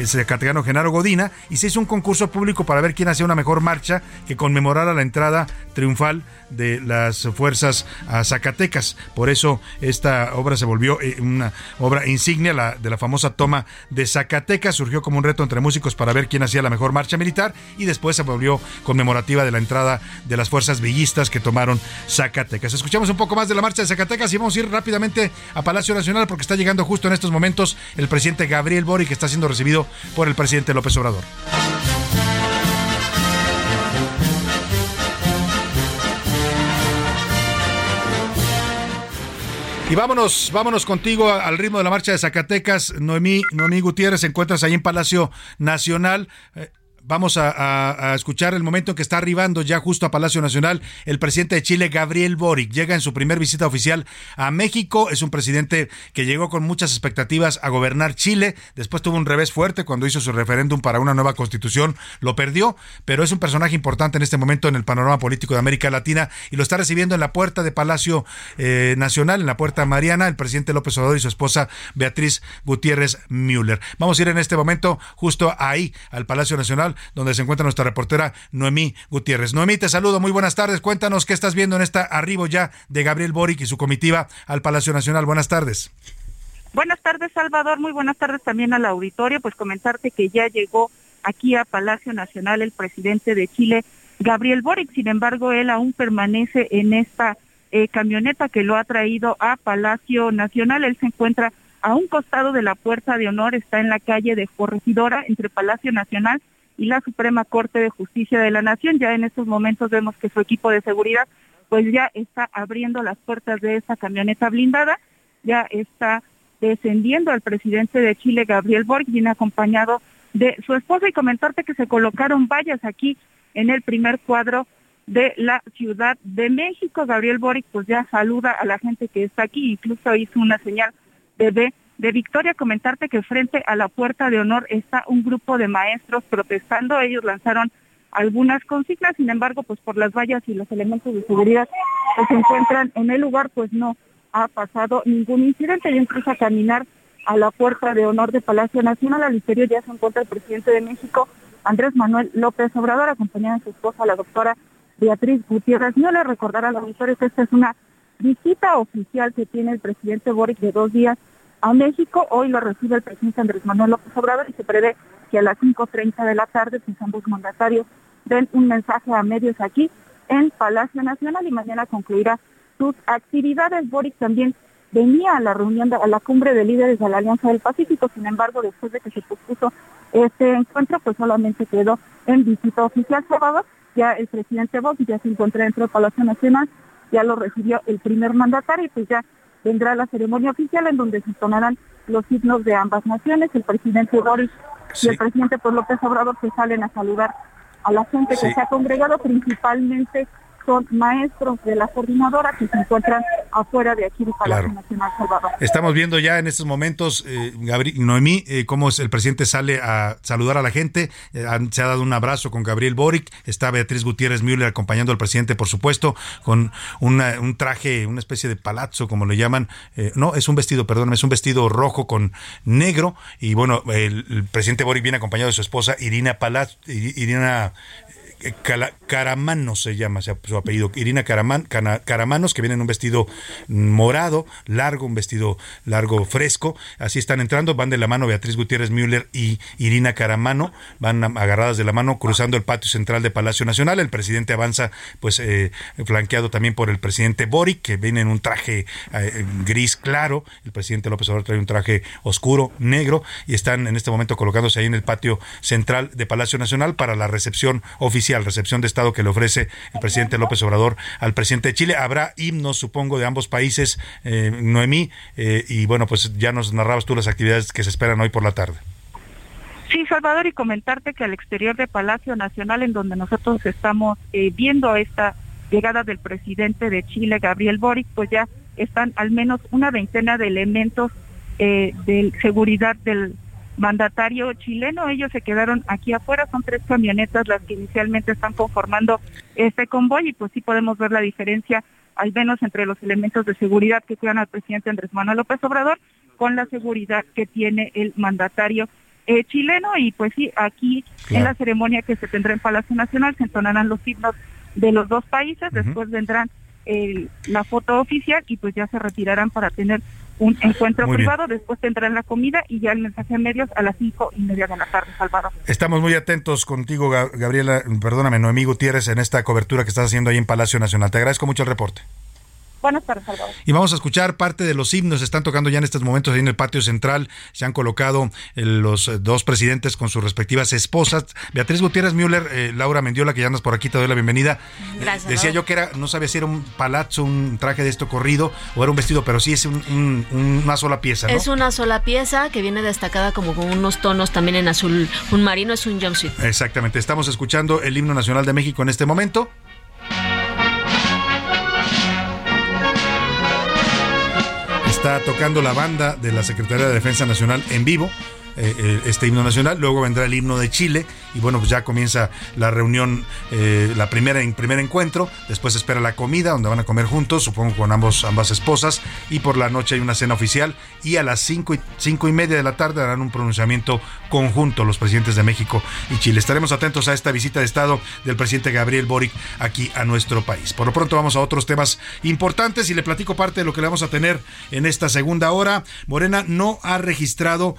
zacatecano Genaro Godina, y se hizo un concurso público para ver quién hacía una mejor marcha que conmemorara la entrada triunfal de las fuerzas a Zacatecas. Por eso esta obra se volvió eh, una obra insignia de la famosa toma de Zacatecas. Surgió como un reto entre músicos para ver quién hacía la mejor marcha militar y después se volvió conmemorativa de la entrada de las fuerzas villistas que tomaron Zacatecas. Escuchamos un poco más de la marcha de Zacatecas y vamos a ir rápidamente a Palacio Nacional porque está llegando justo en estos momentos el presidente Gabriel Bori que está siendo recibido por el presidente López Obrador. Y vámonos, vámonos contigo al ritmo de la marcha de Zacatecas. Noemí, Noemí Gutiérrez, encuentras ahí en Palacio Nacional. Eh, vamos a, escuchar el momento en que está arribando ya justo a Palacio Nacional el presidente de Chile, Gabriel Boric. Llega en su primer visita oficial a México. Es un presidente que llegó con muchas expectativas a gobernar Chile. Después tuvo un revés fuerte cuando hizo su referéndum para una nueva constitución. Lo perdió, pero es un personaje importante en este momento en el panorama político de América Latina y lo está recibiendo en la puerta de Palacio eh, Nacional, en la puerta Mariana, el presidente López Obrador y su esposa Beatriz Gutiérrez Müller. Vamos a ir en este momento justo ahí, al Palacio Nacional, donde se encuentra nuestra reportera Noemí Gutiérrez. Noemí, te saludo, muy buenas tardes. Cuéntanos qué estás viendo en esta arribo ya de Gabriel Boric y su comitiva al Palacio Nacional. Buenas tardes. Buenas tardes, Salvador. Muy buenas tardes también al auditorio. Pues comentarte que ya llegó aquí a Palacio Nacional el presidente de Chile, Gabriel Boric. Sin embargo, él aún permanece en esta eh, camioneta que lo ha traído a Palacio Nacional. Él se encuentra a un costado de la Puerta de Honor, está en la calle de Corregidora, entre Palacio Nacional y la Suprema Corte de Justicia de la Nación. Ya en estos momentos vemos que su equipo de seguridad pues ya está abriendo las puertas de esa camioneta blindada, ya está descendiendo al presidente de Chile, Gabriel Boric, viene acompañado de su esposa y comentarte que se colocaron vallas aquí en el primer cuadro de la Ciudad de México. Gabriel Boric pues ya saluda a la gente que está aquí, incluso hizo una señal de de Victoria, comentarte que frente a la puerta de honor está un grupo de maestros protestando. Ellos lanzaron algunas consignas, sin embargo, pues por las vallas y los elementos de seguridad que se encuentran en el lugar, pues no ha pasado ningún incidente. Y incluso a caminar a la puerta de honor de Palacio Nacional, al interior ya se encuentra el presidente de México, Andrés Manuel López Obrador, acompañado de su esposa, la doctora Beatriz Gutiérrez. No le recordar a los auditores que esta es una visita oficial que tiene el presidente Boric de dos días a México. Hoy lo recibe el presidente Andrés Manuel López Obrador y se prevé que a las 5.30 de la tarde pues, ambos mandatarios den un mensaje a medios aquí en Palacio Nacional y mañana concluirá sus actividades. Boric también venía a la reunión, a la cumbre de líderes de la Alianza del Pacífico, sin embargo, después de que se pospuso este encuentro, pues solamente quedó en visita oficial sábado. Ya el presidente Boric ya se encuentra dentro del Palacio Nacional, ya lo recibió el primer mandatario y pues ya vendrá la ceremonia oficial en donde se entonarán los signos de ambas naciones. El presidente Boris y el presidente López Obrador se salen a saludar a la gente que se ha congregado principalmente son maestros de la coordinadora que se encuentran afuera de aquí de Palacio Nacional Salvador. Estamos viendo ya en estos momentos, eh, Noemí, eh, cómo el presidente sale a saludar a la gente. Eh, se ha dado un abrazo con Gabriel Boric. Está Beatriz Gutiérrez Müller acompañando al presidente, por supuesto, con un traje, una especie de palazzo, como le llaman. Eh, no, es un vestido, perdón, es un vestido rojo con negro. Y bueno, el, presidente Boric viene acompañado de su esposa Irina Palaz, Irina Caramanos se llama su apellido, Irina Caraman, Caramanos, que viene en un vestido morado, largo, un vestido largo, fresco. Así están entrando, van de la mano Beatriz Gutiérrez Müller y Irina Caramano, van agarradas de la mano cruzando el patio central de Palacio Nacional. El presidente avanza, pues, eh, flanqueado también por el presidente Boric, que viene en un traje eh, gris claro. El presidente López Obrador trae un traje oscuro, negro, y están en este momento colocándose ahí en el patio central de Palacio Nacional para la recepción oficial recepción de Estado que le ofrece el presidente López Obrador al presidente de Chile. Habrá himnos, supongo, de ambos países, eh, Noemí, eh, y bueno, pues ya nos narrabas tú las actividades que se esperan hoy por la tarde. Sí, Salvador, y comentarte que al exterior de Palacio Nacional, en donde nosotros estamos eh, viendo esta llegada del presidente de Chile, Gabriel Boric, pues ya están al menos una veintena de elementos de seguridad del mandatario chileno. Ellos se quedaron aquí afuera, son tres camionetas las que inicialmente están conformando este convoy y pues sí podemos ver la diferencia, al menos entre los elementos de seguridad que cuidan al presidente Andrés Manuel López Obrador con la seguridad que tiene el mandatario eh, chileno. Y pues sí, aquí en la ceremonia que se tendrá en Palacio Nacional se entonarán los himnos de los dos países, después vendrán la foto oficial y pues ya se retirarán para tener un encuentro privado, después tendrán la comida y ya el mensaje a medios a las cinco y media de la tarde, Salvador. Estamos muy atentos contigo, Gabriela, perdóname, Noemí Gutiérrez, en esta cobertura que estás haciendo ahí en Palacio Nacional. Te agradezco mucho el reporte. Buenas tardes, Salvador. Y vamos a escuchar parte de los himnos. Están tocando ya en estos momentos ahí en el patio central. Se han colocado eh, los eh, dos presidentes con sus respectivas esposas. Beatriz Gutiérrez Müller, eh, Laura Mendiola, que ya andas por aquí, te doy la bienvenida. Gracias. decía yo que era, no sabía si era un palazzo, un traje de esto corrido o era un vestido, pero sí es una sola pieza. ¿no? Es una sola pieza que viene destacada como con unos tonos también en azul. Un marino es un jumpsuit. Exactamente. Estamos escuchando el himno nacional de México en este momento. Está tocando la banda de la Secretaría de Defensa Nacional en vivo. Eh, eh, este himno nacional, luego vendrá el himno de Chile y bueno, pues ya comienza la reunión, eh, la primera en primer encuentro, después espera la comida donde van a comer juntos, supongo con ambos, ambas esposas y por la noche hay una cena oficial y a las cinco y, cinco y media de la tarde harán un pronunciamiento conjunto los presidentes de México y Chile. Estaremos atentos a esta visita de Estado del presidente Gabriel Boric aquí a nuestro país. Por lo pronto vamos a otros temas importantes y le platico parte de lo que le vamos a tener en esta segunda hora. Morena no ha registrado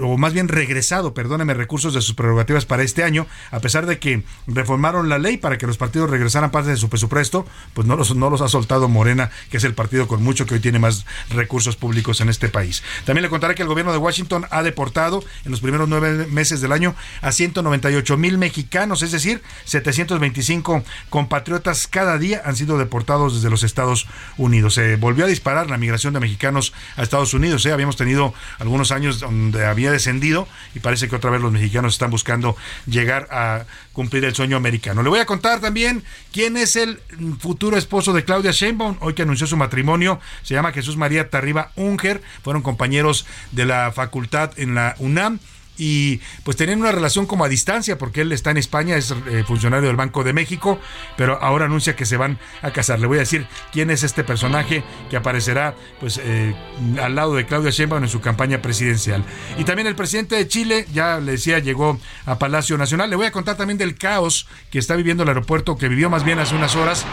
o más bien regresado, perdóneme, recursos de sus prerrogativas para este año, a pesar de que reformaron la ley para que los partidos regresaran parte de su presupuesto, pues no los, no los ha soltado Morena, que es el partido con mucho que hoy tiene más recursos públicos en este país. También le contaré que el gobierno de Washington ha deportado en los primeros nueve meses del año a 198 mil mexicanos, es decir, 725 compatriotas cada día han sido deportados desde los Estados Unidos. Se volvió a disparar la migración de mexicanos a Estados Unidos. ¿eh? Habíamos tenido algunos años donde había descendido y parece que otra vez los mexicanos están buscando llegar a cumplir el sueño americano. Le voy a contar también quién es el futuro esposo de Claudia Sheinbaum, hoy que anunció su matrimonio, se llama Jesús María Tarriba Unger, fueron compañeros de la facultad en la UNAM y pues tenían una relación como a distancia porque él está en España, es eh, funcionario del Banco de México, pero ahora anuncia que se van a casar. Le voy a decir quién es este personaje que aparecerá pues eh, al lado de Claudia Sheinbaum en su campaña presidencial. Y también el presidente de Chile, ya le decía, llegó a Palacio Nacional. Le voy a contar también del caos que está viviendo el aeropuerto, que vivió más bien hace unas horas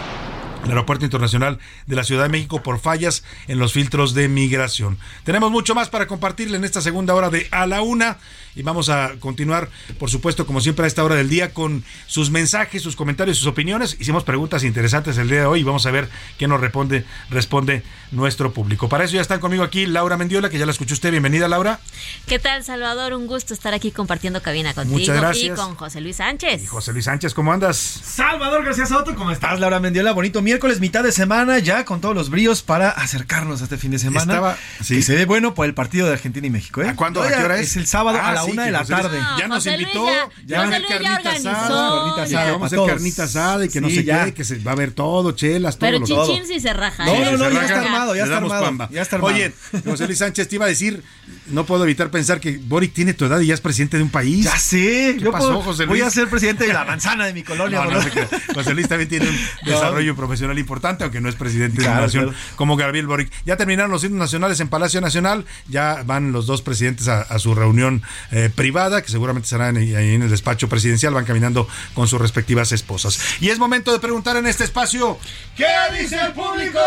el Aeropuerto Internacional de la Ciudad de México por fallas en los filtros de migración. Tenemos mucho más para compartirle en esta segunda hora de A la Una y vamos a continuar, por supuesto, como siempre a esta hora del día, con sus mensajes, sus comentarios, sus opiniones. Hicimos preguntas interesantes el día de hoy y vamos a ver qué nos responde, responde nuestro público. Para eso ya están conmigo aquí Laura Mendiola, que ya la escuchó usted. Bienvenida, Laura. ¿Qué tal, Salvador? Un gusto estar aquí compartiendo cabina contigo Muchas gracias. y con José Luis Sánchez. Y José Luis Sánchez, ¿cómo andas? Salvador García Soto, ¿cómo estás, Laura Mendiola? Bonito miércoles, mitad de semana, ya con todos los bríos para acercarnos a este fin de semana. Estaba, sí. Que se ve bueno por el partido de Argentina y México. ¿eh? ¿A cuándo? ¿A qué hora es? Es el sábado Ah, a la sí, una de la José tarde. Ya nos José invitó, ya- ya va a José haber Luis ya carnita asada, carnita y que asada vamos a hacer carnita asada y que no ya. qué, que se va a ver todo, chelas, todo. Pero lo- Chichín sí se raja. No, ¿eh? no, no, Se ya está armado, ya está armado, ya está armado. Oye, José Luis Sánchez te iba a decir, no puedo evitar pensar que Boric tiene tu edad y ya es presidente de un país. Ya sé, ¿Qué yo pasó, puedo- José voy Luis? a ser presidente de la manzana de mi colonia. No, no, se. José Luis también tiene un desarrollo profesional importante, aunque no es presidente de la nación claro. como Gabriel Boric. Ya terminaron los himnos nacionales en Palacio Nacional, ya van los dos presidentes a, a su reunión eh, privada, que seguramente será en, ahí en el despacho presidencial, van caminando con sus respectivas esposas. Y es momento de preguntar en este espacio, ¿qué dice el público?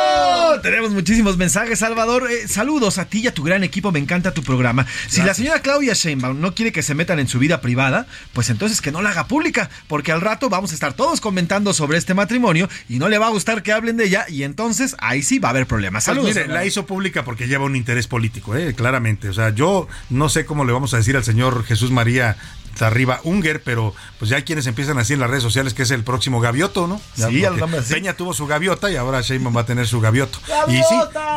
Tenemos muchísimos mensajes, Salvador. Eh, saludos a ti y a tu gran equipo. Me encanta tu programa. Si la señora Claudia Sheinbaum no quiere que se metan en su vida privada, pues entonces que no la haga pública, porque al rato vamos a estar todos comentando sobre este matrimonio y no le va a gustar que hablen de ella y entonces ahí sí va a haber problemas. Pues Saludos. mire, Salvador. la hizo pública porque lleva un interés político, ¿eh? claramente. O sea, yo no sé cómo le vamos a decir al señor Jesús María Tarriba Unger, pero pues ya hay quienes empiezan así en las redes sociales que es el próximo gavioto, ¿no? Ya, Sí, así. Peña tuvo su gaviota y ahora Sheinbaum va a tener su gavioto. Y sí,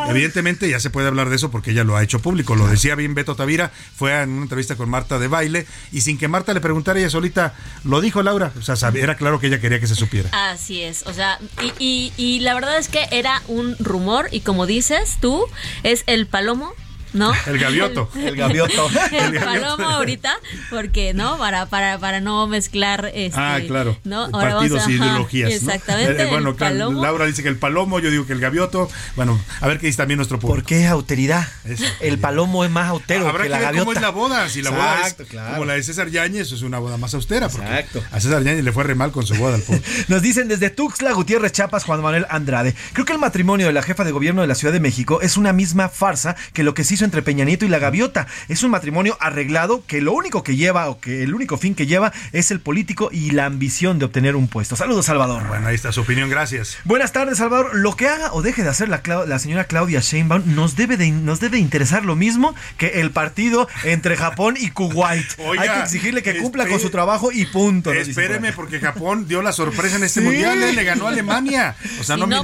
evidentemente ya se puede hablar de eso porque ella lo ha hecho público. Lo decía bien Beto Tavira, fue en una entrevista con Marta de baile y sin que Marta le preguntara ella solita, lo dijo Laura, o sea, sabía- era claro que ella quería que se supiera. Así es, o sea, y, y, y la verdad es que era un rumor y como dices tú, es el palomo. ¿No? El gavioto. El gavioto. El, El palomo ahorita, porque, ¿no? Para, para, para no mezclar este, Ah, claro. ¿no? Ahora Partidos vamos a- y ajá, ideologías. ¿no? Exactamente. Eh, bueno, el claro, palomo. Laura dice que el palomo, yo digo que el gavioto. Bueno, a ver qué dice también nuestro público. ¿Por qué autoridad? Eso. El palomo es más autero Habrá que que la ver gaviota. cómo es la boda. Si la boda es claro. como la de César Yáñez, es una boda más austera. Porque Exacto. a César Yáñez le fue re mal con su boda al pobre. Nos dicen desde Tuxtla, Gutiérrez Chiapas, Juan Manuel Andrade. Creo que el matrimonio de la jefa de gobierno de la Ciudad de México es una misma farsa que lo que sí hizo entre Peña Nieto y la Gaviota. Es un matrimonio arreglado que lo único que lleva o que el único fin que lleva es el político y la ambición de obtener un puesto. Saludos, Salvador. Bueno, ahí está su opinión, gracias. Buenas tardes, Salvador. Lo que haga o deje de hacer la, la señora Claudia Sheinbaum nos debe, de, nos debe interesar lo mismo que el partido entre Japón y Kuwait. Hay que exigirle que cumpla con su trabajo y punto. Espéreme, porque Japón dio la sorpresa en este mundial, ¿eh? le ganó a Alemania. O sea, no, no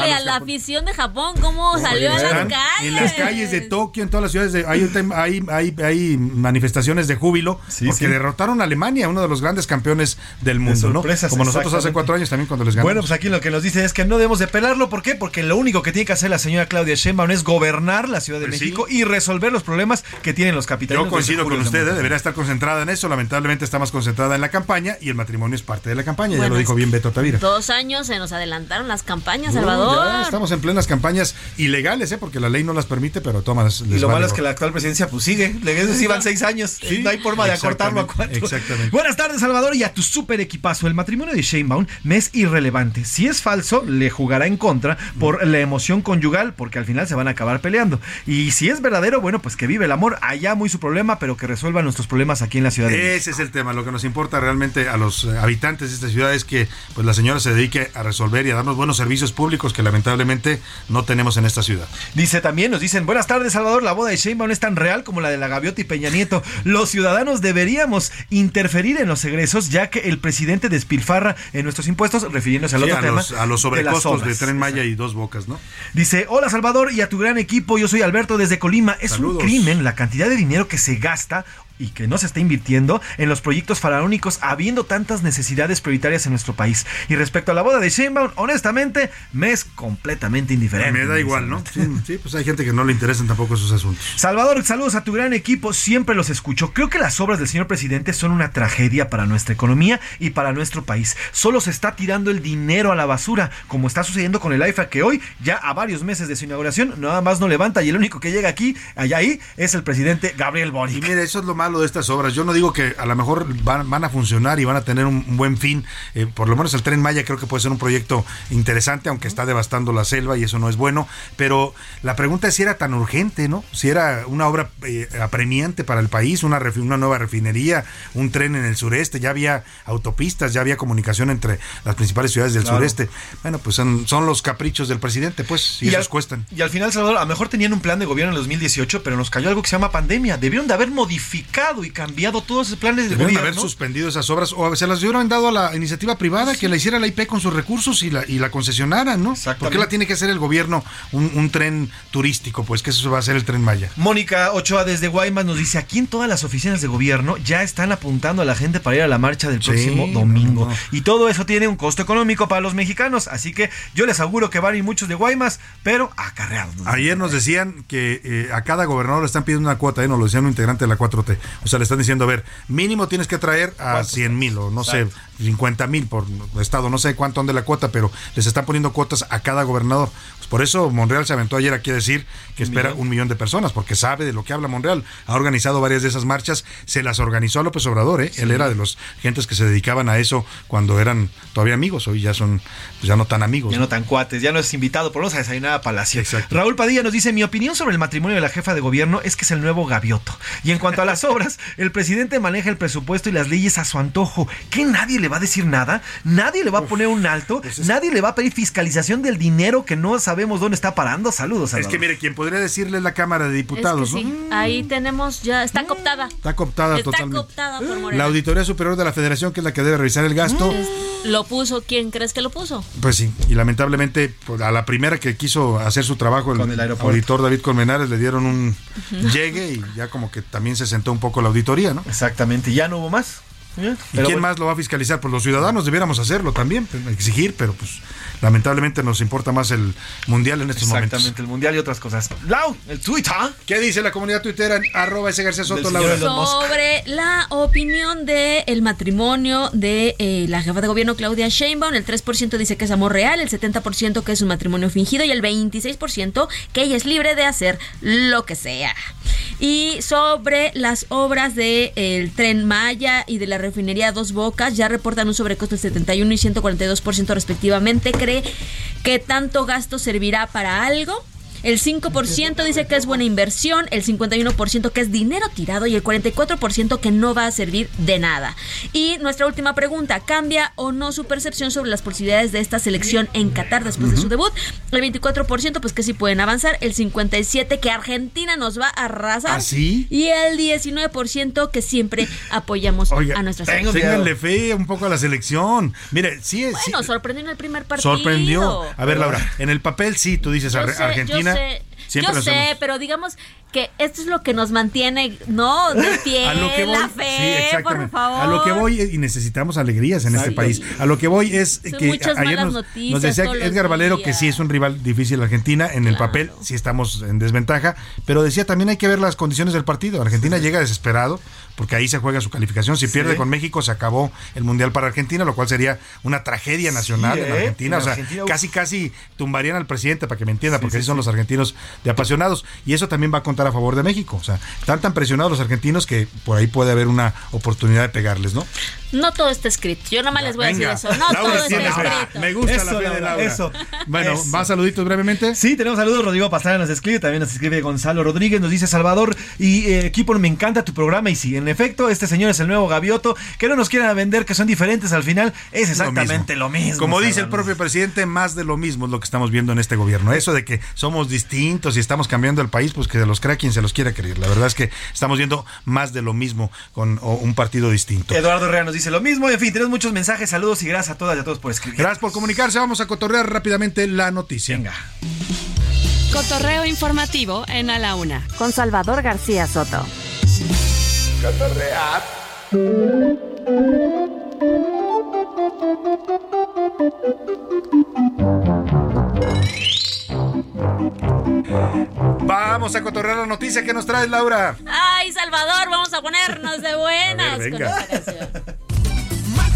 a, la afición de Japón cómo salió a las calles. En las calles de Tokio, en todas las ciudades, de, hay, hay, hay, hay, manifestaciones de júbilo porque derrotaron a Alemania, uno de los grandes campeones del mundo, ¿no? Como nosotros hace cuatro años también cuando les ganamos. Bueno, pues aquí lo que nos dice es que no debemos de pelarlo. ¿Por qué? Porque lo único que tiene que hacer la señora Claudia Sheinbaum es gobernar la Ciudad de pues México y resolver los problemas que tienen los capitales. Yo coincido con usted, ¿eh? debería estar concentrada en eso. Lamentablemente está más concentrada en la campaña y el matrimonio es parte de la campaña. ya lo dijo bien Beto Tavira. Dos años se nos adelantaron las campañas, Salvador. Estamos en plenas campañas ilegales, ¿eh? porque la ley no las permite, pero tomas. Y lo malo es que la actual presidencia pues sigue. Sí van seis años. no hay forma de acortarlo a cuatro. Exactamente. Buenas tardes, Salvador, y a tu super equipazo. El matrimonio de Sheinbaum me es irrelevante. Si es falso, le jugará en contra por la emoción conyugal, porque al final se van a acabar peleando. Y si es verdadero, bueno, pues que vive el amor. Allá muy su problema, pero que resuelva nuestros problemas aquí en la ciudad. De Ese es el tema. Lo que nos importa realmente a los eh, habitantes de esta ciudad es que pues la señora se dedique a resolver y a darnos buenos servicios públicos que lamentablemente no tenemos en esta ciudad. Dice también, nos dicen, buenas tardes Salvador, la boda de Sheinbaum es tan real como la de la Gaviota y Peña Nieto. Los ciudadanos deberíamos interferir en los egresos ya que el presidente despilfarra en nuestros impuestos, refiriéndose al otro a tema. Los, a los sobrecostos de, Tren Maya y Dos Bocas, ¿no? Dice, hola Salvador y a tu gran equipo, yo soy Alberto desde Colima. Es un crimen la cantidad de dinero que se gasta y que no se está invirtiendo en los proyectos faraónicos habiendo tantas necesidades prioritarias en nuestro país. Y respecto a la boda de Sheinbaum, honestamente, me es completamente indiferente. Me da igual, ¿no? Sí, pues hay gente que no le interesan tampoco esos asuntos. Salvador, saludos a tu gran equipo, siempre los escucho. Creo que las obras del señor presidente son una tragedia para nuestra economía y para nuestro país. Solo se está tirando el dinero a la basura, como está sucediendo con el AIFA, que hoy, ya a varios meses de su inauguración, nada más no levanta y el único que llega aquí, allá ahí, es el presidente Gabriel Boric. Y mire, eso es lo más de estas obras. Yo no digo que a lo mejor van, a funcionar y van a tener un, buen fin. Eh, por lo menos el tren Maya creo que puede ser un proyecto interesante, aunque está devastando la selva y eso no es bueno. Pero la pregunta es si era tan urgente, ¿no? Si era una obra eh, apremiante para el país, una, una nueva refinería, un tren en el sureste, ya había autopistas, ya había comunicación entre las principales ciudades del sureste. Bueno, pues son, los caprichos del presidente, pues, y, esos cuestan. Y al final, Salvador, a lo mejor tenían un plan de gobierno en el 2018, pero nos cayó algo que se llama pandemia. Debieron de haber modificado y cambiado todos esos planes de Debieron haber suspendido esas obras o se las hubieran dado a la iniciativa privada que la hiciera la IP con sus recursos y la, y la concesionara, ¿no? ¿Por qué la tiene que hacer el gobierno un, tren turístico? Pues que eso va a ser el tren Maya. Mónica Ochoa desde Guaymas nos dice, aquí en todas las oficinas de gobierno ya están apuntando a la gente para ir a la marcha del próximo domingo. Y todo eso tiene un costo económico para los mexicanos, así que yo les aseguro que van a ir muchos de Guaymas, pero acarreados. Ayer nos decían que eh, a cada gobernador le están pidiendo una cuota, ¿eh? nos lo decían un integrante de la 4T. O sea, le están diciendo, a ver, mínimo tienes que traer a 100 mil o no sé, 50 mil por estado, no sé cuánto de la cuota, pero les están poniendo cuotas a cada gobernador. Pues por eso Monreal se aventó ayer aquí a decir que espera un millón de personas, porque sabe de lo que habla Monreal. Ha organizado varias de esas marchas, se las organizó a López Obrador, ¿eh? él era de los gentes que se dedicaban a eso cuando eran todavía amigos, hoy ya son pues ya no tan amigos. Ya no, tan cuates, ya no es invitado, por lo menos a desayunar a Palacio. Raúl Padilla nos dice, mi opinión sobre el matrimonio de la jefa de gobierno es que es el nuevo gavioto. Y en cuanto a las obras, el presidente maneja el presupuesto y las leyes a su antojo. ¿Qué nadie le va a decir nada? ¿Nadie le va a poner un alto? Pues ¿Nadie le va a pedir fiscalización del dinero que no sabemos dónde está parando? Saludos. Es que mire, quien podría decirle es la Cámara de Diputados, sí. Ahí tenemos ya, está cooptada. Está cooptada está totalmente. Cooptada por Morena. La Auditoría Superior de la Federación, que es la que debe revisar el gasto. ¿Lo puso? ¿Quién crees que lo puso? Pues sí, y lamentablemente pues, a la primera que quiso hacer su trabajo, el, el auditor David Colmenares le dieron un llegue y ya como que también se sentó un poco la auditoría, ¿no? Exactamente, ya no hubo más. ¿Y quién más lo va a fiscalizar? Pues los ciudadanos debiéramos hacerlo también, exigir, pero pues lamentablemente nos importa más el mundial en estos momentos. Exactamente, el mundial y otras cosas. Lau, el Twitter. ¿Qué dice la comunidad tuitera en arroba ese García Soto, Sobre la opinión del el matrimonio de eh, la jefa de gobierno Claudia Sheinbaum, el 3% dice que es amor real, el 70% que es un matrimonio fingido y el 26% que ella es libre de hacer lo que sea. Y sobre las obras del el tren Maya y de la refinería Dos Bocas, ya reportan un sobrecosto del 71 y 142% respectivamente. ¿Cree que tanto gasto servirá para algo? El 5% dice que es buena inversión, el 51% que es dinero tirado y el 44% que no va a servir de nada. Y nuestra última pregunta, ¿cambia o no su percepción sobre las posibilidades de esta selección en Qatar después de su debut? El 24% pues que sí pueden avanzar, el 57% que Argentina nos va a arrasar ¿Ah, sí? y el 19% que siempre apoyamos a nuestra selección. Ténganle fe un poco a la selección. Mire, sí es... Bueno, sorprendió en el primer partido. Sorprendió. A ver, Laura, en el papel sí, tú dices Yo Ar- sé, Argentina. Yo sé, siempre yo nos sé, hemos- pero digamos que esto es lo que nos mantiene, ¿no? De pie, A lo que voy, la sí, fe, por favor. A lo que voy y necesitamos alegrías en este país. A lo que voy es Son que muchas ayer malas nos, noticias nos decía Edgar Valero que sí es un rival difícil Argentina en el papel, sí estamos en desventaja, pero decía también hay que ver las condiciones del partido. Argentina llega desesperado porque ahí se juega su calificación. Si Sí. pierde con México se acabó el mundial para Argentina, lo cual sería una tragedia nacional Sí, en ¿eh? Argentina. En o sea, Argentina, casi casi tumbarían al presidente para que me entienda, Sí, porque sí, así son sí. los argentinos de apasionados y eso también va a contar a favor de México. O sea, están tan presionados los argentinos que por ahí puede haber una oportunidad de pegarles, ¿no? No todo está escrito. Yo nada más les voy a decir eso. No Laura todo está escrito. Me gusta Eso, la fe de Laura, eso. Bueno, Eso. ¿más saluditos brevemente? Sí, tenemos saludos. Rodrigo Pastrana nos escribe, también nos escribe Gonzalo Rodríguez, nos dice Salvador y eh, equipo, me encanta tu programa. Y sí, en efecto, este señor es el nuevo Gavioto, que no nos quieran vender que son diferentes al final, es exactamente lo mismo. Como dice el propio presidente, más de lo mismo es lo que estamos viendo en este gobierno. Eso de que somos distintos y estamos cambiando el país, pues que se los crea quien se los quiera creer. La verdad es que estamos viendo más de lo mismo con un partido distinto. Eduardo Herrera nos dice lo mismo. En fin, tenemos muchos mensajes, saludos y gracias a todas y a todos por escribir. Gracias por comunicarse. Vamos a cotorrear rápidamente la noticia. Venga. Cotorreo informativo en A la Una con Salvador García Soto. Vamos a cotorrear la noticia que nos trae Laura. Ay, Salvador, vamos a ponernos de buenas A ver, con venga. esta canción.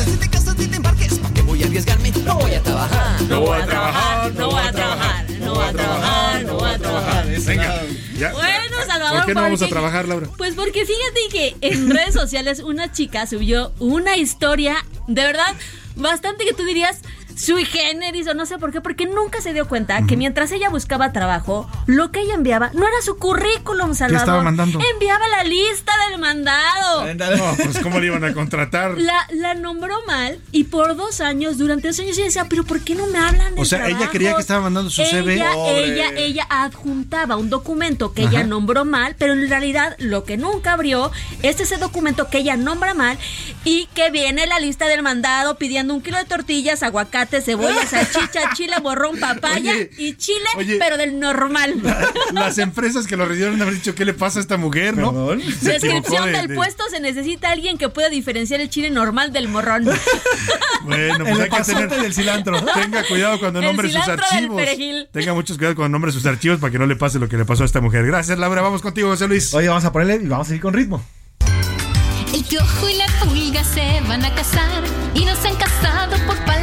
Si te casas ni te embarques, ¿pa' qué voy a arriesgarme? No voy a trabajar. No voy a trabajar, no voy a trabajar, no voy a trabajar, no voy a trabajar. Venga. ya. Bueno, ¿Por qué no vamos a trabajar, Laura? Pues porque fíjate que en redes sociales una chica subió una historia, de verdad, bastante que tú dirías sui generis o no sé por qué, porque nunca se dio cuenta que mientras ella buscaba trabajo, lo que ella enviaba no era su currículum, Salvador. estaba mandando? Enviaba la lista del mandado. No, pues cómo le iban a contratar. La, la nombró mal y por dos años, durante dos años, ella decía, pero ¿por qué no me hablan de O sea, ella creía que estaba mandando su CV. ella, ella, ella adjuntaba un documento que Ajá. ella nombró mal, pero en realidad lo que nunca abrió es ese documento que ella nombra mal y que viene la lista del mandado pidiendo un kilo de tortillas, aguacate, cebolla, salchicha, chile, borrón, papaya Oye, y chile, oye. pero del normal. Las empresas que lo recibieron haber dicho, ¿qué le pasa a esta mujer, no? Descripción de- del de- puesto se necesita alguien que pueda diferenciar el chile normal del morrón. Bueno, El pues hay que tener del cilantro. Tenga cuidado cuando El nombre sus archivos. Tenga muchos cuidado cuando nombre sus archivos para que no le pase lo que le pasó a esta mujer. Gracias, Laura. Vamos contigo, José Luis. Oye, vamos a ponerle y vamos a ir con ritmo. El piojo y la pulga se van a casar y no se han casado por maíz.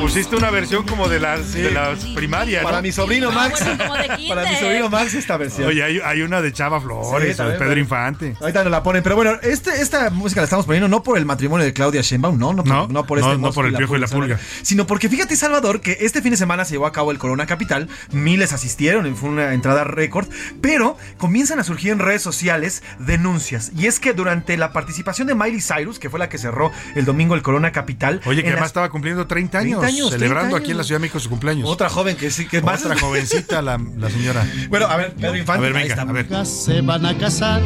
Pusiste una versión como de las, de las primarias, ¿no? Para mi sobrino Max. bueno, como de kinder. Para mi sobrino Max esta versión. Oye, hay, hay una de Chava Sí, Flores o de Pedro. Infante. Ahorita nos la ponen, pero bueno, este, esta música la estamos poniendo no por el matrimonio de Claudia Sheinbaum, no, no, por- No, no por no, este no por el piojo y la pulga. sino porque fíjate Salvador que este fin de semana se llevó a cabo el Corona Capital, miles asistieron, fue una entrada récord, pero comienzan a surgir en redes sociales denuncias y es que durante la participación de Miley Cyrus, que fue la que cerró el domingo el Corona Capital, Oye, que además las- estaba cumpliendo 30 años, 30 años, celebrando 30 aquí en la. Ciudad de México su cumpleaños. otra joven que sí que es más Otra jovencita, la, la señora. Bueno, a ver, Pedro Infante, A ver, venga, a ver. Se van a casar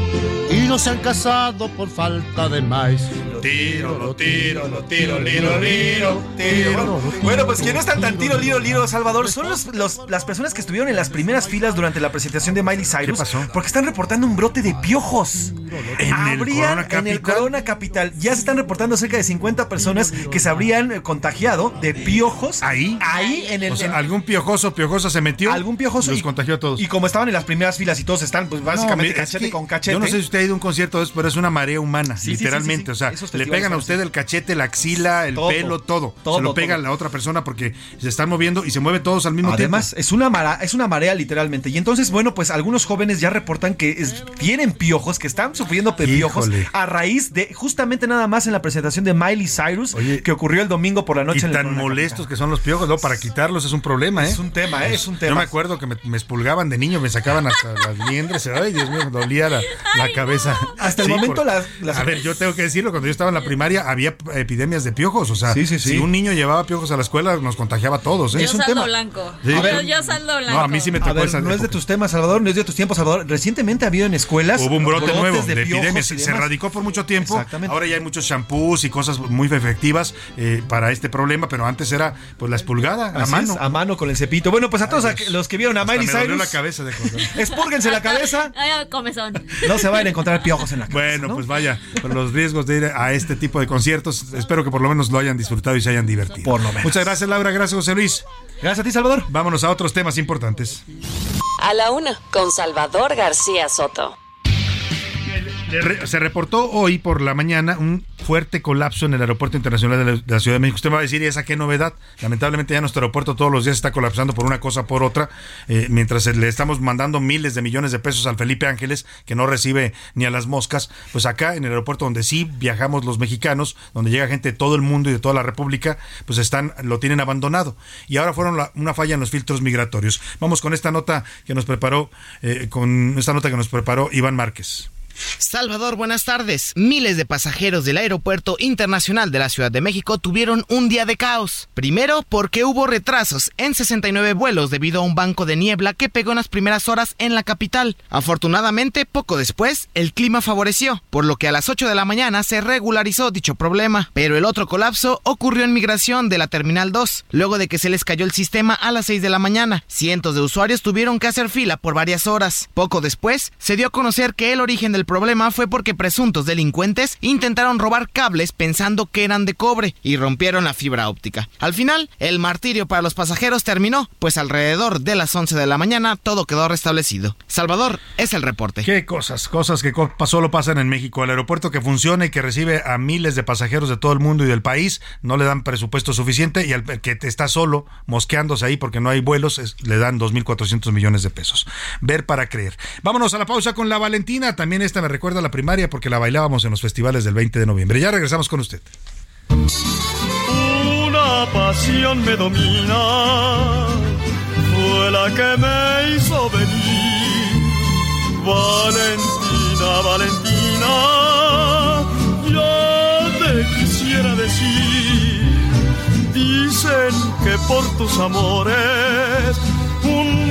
y no se han casado por falta de maíz. Tiro, lo tiro, lo tiro, liro, liro, tiro. Bueno, pues quienes están tan tiro, liro, liro, Salvador, son los, los- las personas que estuvieron en las primeras filas durante la presentación de Miley Cyrus. ¿Qué pasó? Porque están reportando un brote de piojos. ¿En el Corona en el Capital? Corona Capital. Ya se están reportando cerca de 50 personas que se habrían contagiado de piojos. ¿Ahí? Ahí en el. O sea, algún piojoso, piojosa se metió. algún piojoso. Los y- contagió a todos. Y como estaban en las primeras filas y todos están, pues básicamente No, mira, es cachete que con cachete. Yo no sé si usted ha ido a un concierto de eso, pero es una marea humana, Sí, sí, sí, literalmente. sí, sí. O sea, Le pegan a usted el cachete, la axila, el pelo, todo. Se lo pega a la otra persona porque se están moviendo y se mueven todos al mismo tiempo. Además, es una, mara- es una marea literalmente. Y entonces, bueno, pues algunos jóvenes ya reportan que es- tienen piojos, que están sufriendo de piojos Híjole. a raíz de justamente nada más en la presentación de Miley Cyrus que ocurrió el domingo por la noche Y en el tan molestos que son los piojos, ¿no? Para quitarlos es un problema, ¿eh? Es un tema, ¿eh? Es un Yo tema. me acuerdo que me, me expulgaban de niño, me sacaban hasta las liendres. Ay, Dios mío, me dolía la, la cabeza. Hasta el momento las- las- A ver, yo tengo que decirlo, cuando yo estaba en la primaria había epidemias de piojos. O sea, Sí, sí, sí. si un niño llevaba piojos a la escuela, nos contagiaba a todos, ¿eh? Yo saldo blanco. Sí. Yo, A ver. yo saldo blanco. No, a mí sí me A tocó ver, esa no es de tus temas, Salvador, no es de tus tiempos, Salvador. Recientemente ha habido en escuelas. Hubo un brote nuevo de, piojos epidemias. Se erradicó por mucho tiempo. Exactamente. Ahora ya hay muchos shampoos y cosas muy efectivas eh, para este problema, pero antes era pues la espulgada a Así mano. es, a mano con el cepito. Bueno, pues a todos los que vieron a Miley Cyrus, la cabeza de acordar. expúrguense la cabeza. Ay, comezón. No se vayan a encontrar piojos en la cabeza. Bueno, ¿no? pues vaya, por los riesgos de ir a este tipo de conciertos, espero que por lo menos lo hayan disfrutado y se hayan divertido. Por lo menos. Muchas gracias, Laura. Gracias, José Luis. Gracias a ti, Salvador. Vámonos a otros temas importantes. A la una, con Salvador García Soto. Se reportó hoy por la mañana un fuerte colapso en el aeropuerto internacional de la, Ciudad de México. Usted me va a decir, ¿y esa qué novedad? Lamentablemente ya nuestro aeropuerto todos los días está colapsando por una cosa por otra, eh, mientras le estamos mandando miles de millones de pesos al Felipe Ángeles, que no recibe ni a las moscas. Pues acá en el aeropuerto donde sí viajamos los mexicanos, donde llega gente de todo el mundo y de toda la República, pues están, lo tienen abandonado. Y ahora fueron una falla en los filtros migratorios. Vamos con esta nota que nos preparó, eh, con esta nota que nos preparó Iván Márquez. Salvador, buenas tardes. Miles de pasajeros del Aeropuerto Internacional de la Ciudad de México tuvieron un día de caos. Primero, porque hubo retrasos en 69 vuelos debido a un banco de niebla que pegó en las primeras horas en la capital. Afortunadamente, poco después, el clima favoreció, por lo que a las 8 de la mañana se regularizó dicho problema. Pero el otro colapso ocurrió en migración de la Terminal 2, luego de que se les cayó el sistema a las 6 de la mañana. Cientos de usuarios tuvieron que hacer fila por varias horas. Poco después, se dio a conocer que el origen del problema fue porque presuntos delincuentes intentaron robar cables pensando que eran de cobre y rompieron la fibra óptica. Al final, el martirio para los pasajeros terminó, pues alrededor de las 11 de la mañana todo quedó restablecido. Salvador, es el reporte. Qué cosas, cosas que solo pasan en México. El aeropuerto que funciona y que recibe a miles de pasajeros de todo el mundo y del país, no le dan presupuesto suficiente y al que está solo mosqueándose ahí porque no hay vuelos, le dan 2.400 millones de pesos. Ver para creer. Vámonos a la pausa con la Valentina. También esta me recuerda a la primaria porque la bailábamos en los festivales del 20 de noviembre. Ya regresamos con usted. Una pasión me domina, fue la que me hizo venir. Valentina, Valentina, yo te quisiera decir. Dicen que por tus amores un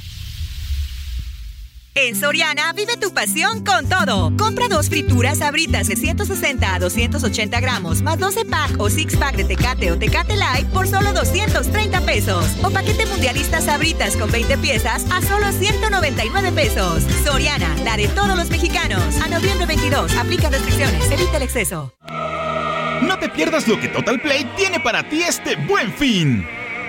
En Soriana vive tu pasión con todo. Compra dos frituras sabritas de 160 a 280 gramos, más 12 pack o 6 pack de Tecate o Tecate Light por solo 230 pesos. O paquete mundialista sabritas con 20 piezas a solo 199 pesos. Soriana, la de todos los mexicanos. A noviembre 22, aplica restricciones, evita el exceso. No te pierdas lo que Total Play tiene para ti este buen fin.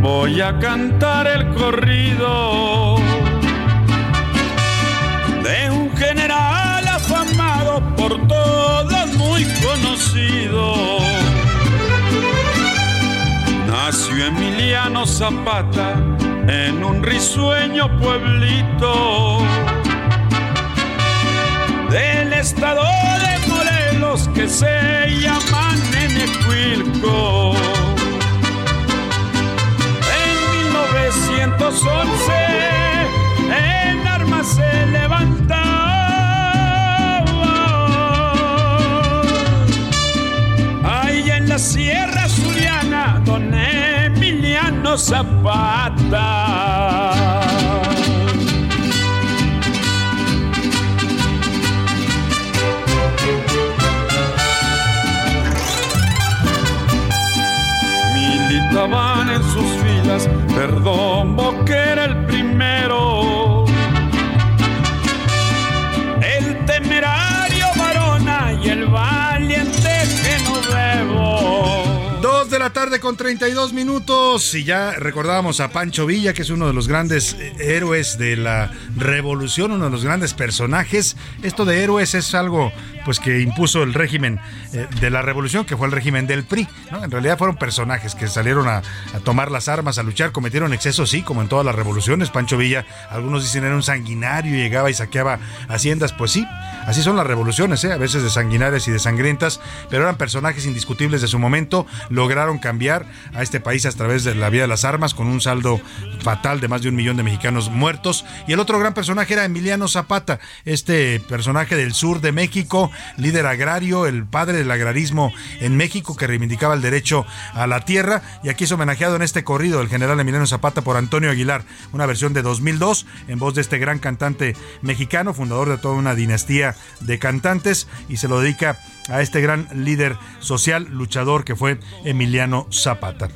voy a cantar el corrido de un general afamado por todos muy conocido. Nació Emiliano Zapata en un risueño pueblito del estado de Morelos que se llama Nenecuilco. En 1911 en armas se levantaba. Ahí en la Sierra Zuliana, don Emiliano Zapata. Militaban en sus perdón, que era el primero. El temerario varona y el valiente que no debo. Dos de la tarde con 32 minutos y ya recordábamos a Pancho Villa, que es uno de los grandes eh, héroes de la revolución, uno de los grandes personajes. Esto de héroes es algo pues que impuso el régimen eh, de la revolución, que fue el régimen del PRI. ¿no? En realidad fueron personajes que salieron a, a tomar las armas, a luchar, cometieron excesos, sí, como en todas las revoluciones. Pancho Villa, algunos dicen era un sanguinario, llegaba y saqueaba haciendas, pues sí, así son las revoluciones, ¿eh? a veces de sanguinarias y de sangrientas, pero eran personajes indiscutibles de su momento, lograron cambiar a este país a través de la vía de las armas, con un saldo fatal de más de un millón de mexicanos muertos. Y el otro gran personaje era Emiliano Zapata, este personaje del sur de México, líder agrario, el padre del agrarismo en México, que reivindicaba el derecho a la tierra. Y aquí es homenajeado en este corrido el general Emiliano Zapata por Antonio Aguilar, una versión de 2002, en voz de este gran cantante mexicano, fundador de toda una dinastía de cantantes, y se lo dedica a este gran líder social, luchador que fue Emiliano Zapata.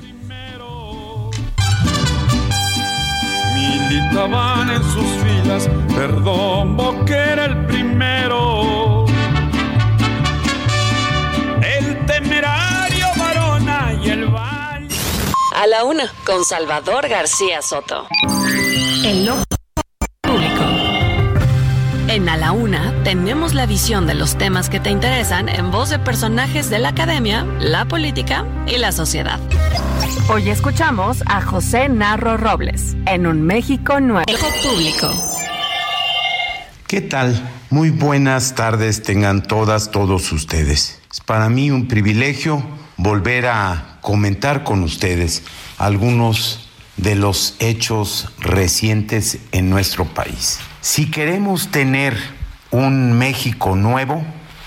Militaban en sus filas, perdón, el primero. A la una, con Salvador García Soto. El ojo público. En A la Una tenemos la visión de los temas que te interesan en voz de personajes de la academia, la política y la sociedad. Hoy escuchamos a José Narro Robles en Un México Nuevo. El ojo público. ¿Qué tal? Muy buenas tardes tengan todas, todos ustedes. Es para mí un privilegio volver a comentar con ustedes algunos de los hechos recientes en nuestro país. Si queremos tener un México nuevo,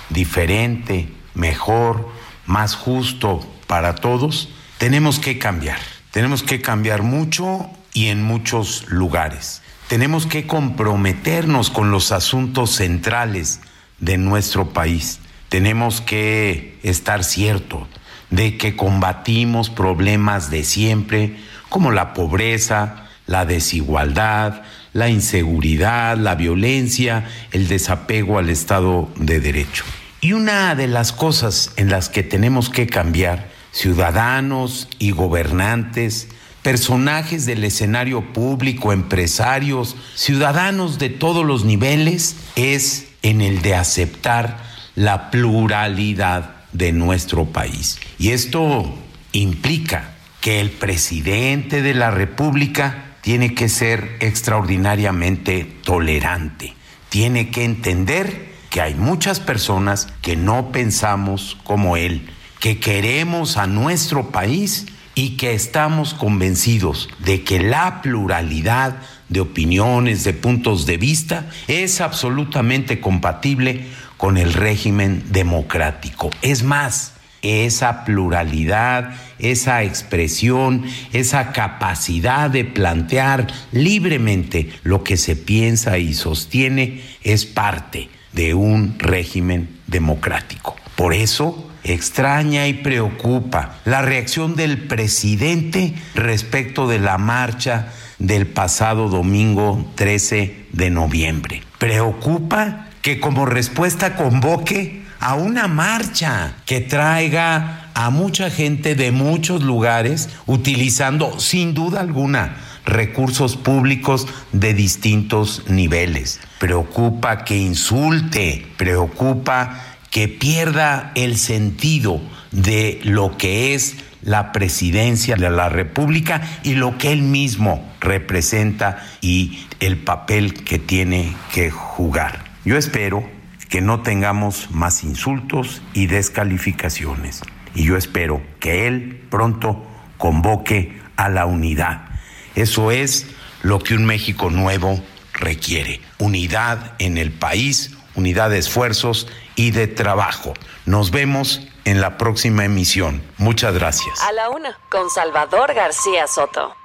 diferente, mejor, más justo para todos, tenemos que cambiar. Tenemos que cambiar mucho y en muchos lugares. Tenemos que comprometernos con los asuntos centrales de nuestro país. Tenemos que estar cierto de que combatimos problemas de siempre como la pobreza, la desigualdad, la inseguridad, la violencia, el desapego al Estado de Derecho. Y una de las cosas en las que tenemos que cambiar, ciudadanos y gobernantes, personajes del escenario público, empresarios, ciudadanos de todos los niveles, es en el de aceptar la pluralidad de nuestro país. Y esto implica que el presidente de la República tiene que ser extraordinariamente tolerante, tiene que entender que hay muchas personas que no pensamos como él, que queremos a nuestro país y que estamos convencidos de que la pluralidad de opiniones, de puntos de vista, es absolutamente compatible con el régimen democrático. Es más, esa pluralidad, esa expresión, esa capacidad de plantear libremente lo que se piensa y sostiene es parte de un régimen democrático. Por eso extraña y preocupa la reacción del presidente respecto de la marcha del pasado domingo 13 de noviembre. Preocupa que como respuesta convoque a una marcha que traiga a mucha gente de muchos lugares utilizando sin duda alguna recursos públicos de distintos niveles. Preocupa que insulte, preocupa que pierda el sentido de lo que es la presidencia de la República y lo que él mismo representa y el papel que tiene que jugar. Yo espero que no tengamos más insultos y descalificaciones. Y yo espero que él pronto convoque a la unidad. Eso es lo que un México nuevo requiere. Unidad en el país, unidad de esfuerzos y de trabajo. Nos vemos en la próxima emisión. Muchas gracias. A la una, con Salvador García Soto.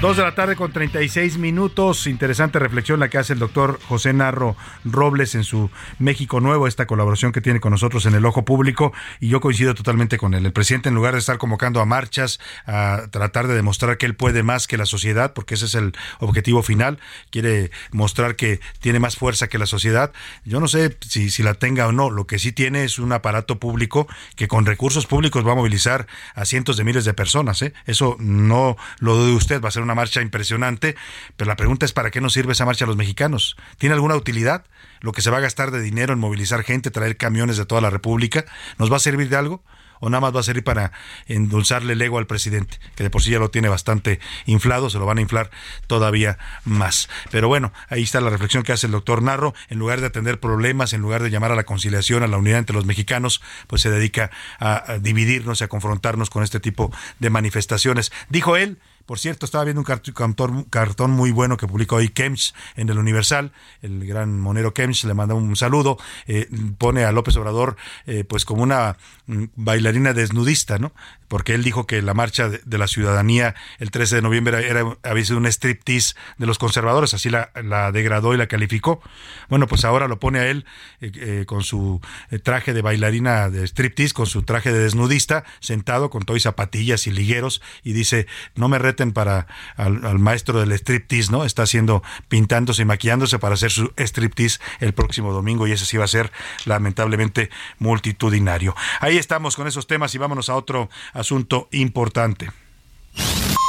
Dos de la tarde con 36 minutos. Interesante reflexión la que hace el doctor José Narro Robles en su México Nuevo, esta colaboración que tiene con nosotros en el ojo público. Y yo coincido totalmente con él. El presidente, en lugar de estar convocando a marchas, a tratar de demostrar que él puede más que la sociedad, porque ese es el objetivo final, quiere mostrar que tiene más fuerza que la sociedad. Yo no sé si, si la tenga o no. Lo que sí tiene es un aparato público que con recursos públicos va a movilizar a cientos de miles de personas. ¿eh? Eso no lo dude usted, va a ser una marcha impresionante, pero la pregunta es ¿para qué nos sirve esa marcha a los mexicanos? ¿Tiene alguna utilidad? ¿Lo que se va a gastar de dinero en movilizar gente, traer camiones de toda la República, nos va a servir de algo? ¿O nada más va a servir para endulzarle el ego al presidente, que de por sí ya lo tiene bastante inflado, se lo van a inflar todavía más? Pero bueno, ahí está la reflexión que hace el doctor Narro. En lugar de atender problemas, en lugar de llamar a la conciliación, a la unidad entre los mexicanos, pues se dedica a dividirnos y a confrontarnos con este tipo de manifestaciones. Dijo él, por cierto, estaba viendo un cartón, muy bueno que publicó hoy Kemch en el Universal. El gran monero Kemch le manda un saludo. Eh, pone a López Obrador eh, pues como una mm, bailarina desnudista, ¿no? Porque él dijo que la marcha de, la ciudadanía el 13 de noviembre era, había sido un striptease de los conservadores, así la, degradó y la calificó. Bueno, pues ahora lo pone a él eh, con su traje de bailarina de striptease, con su traje de desnudista, sentado con todo y zapatillas y ligueros, y dice, no me reten para al, al, maestro del striptease, ¿no? Está haciendo, pintándose y maquillándose para hacer su striptease el próximo domingo y ese sí va a ser lamentablemente multitudinario. Ahí estamos con esos temas y vámonos a otro asunto importante.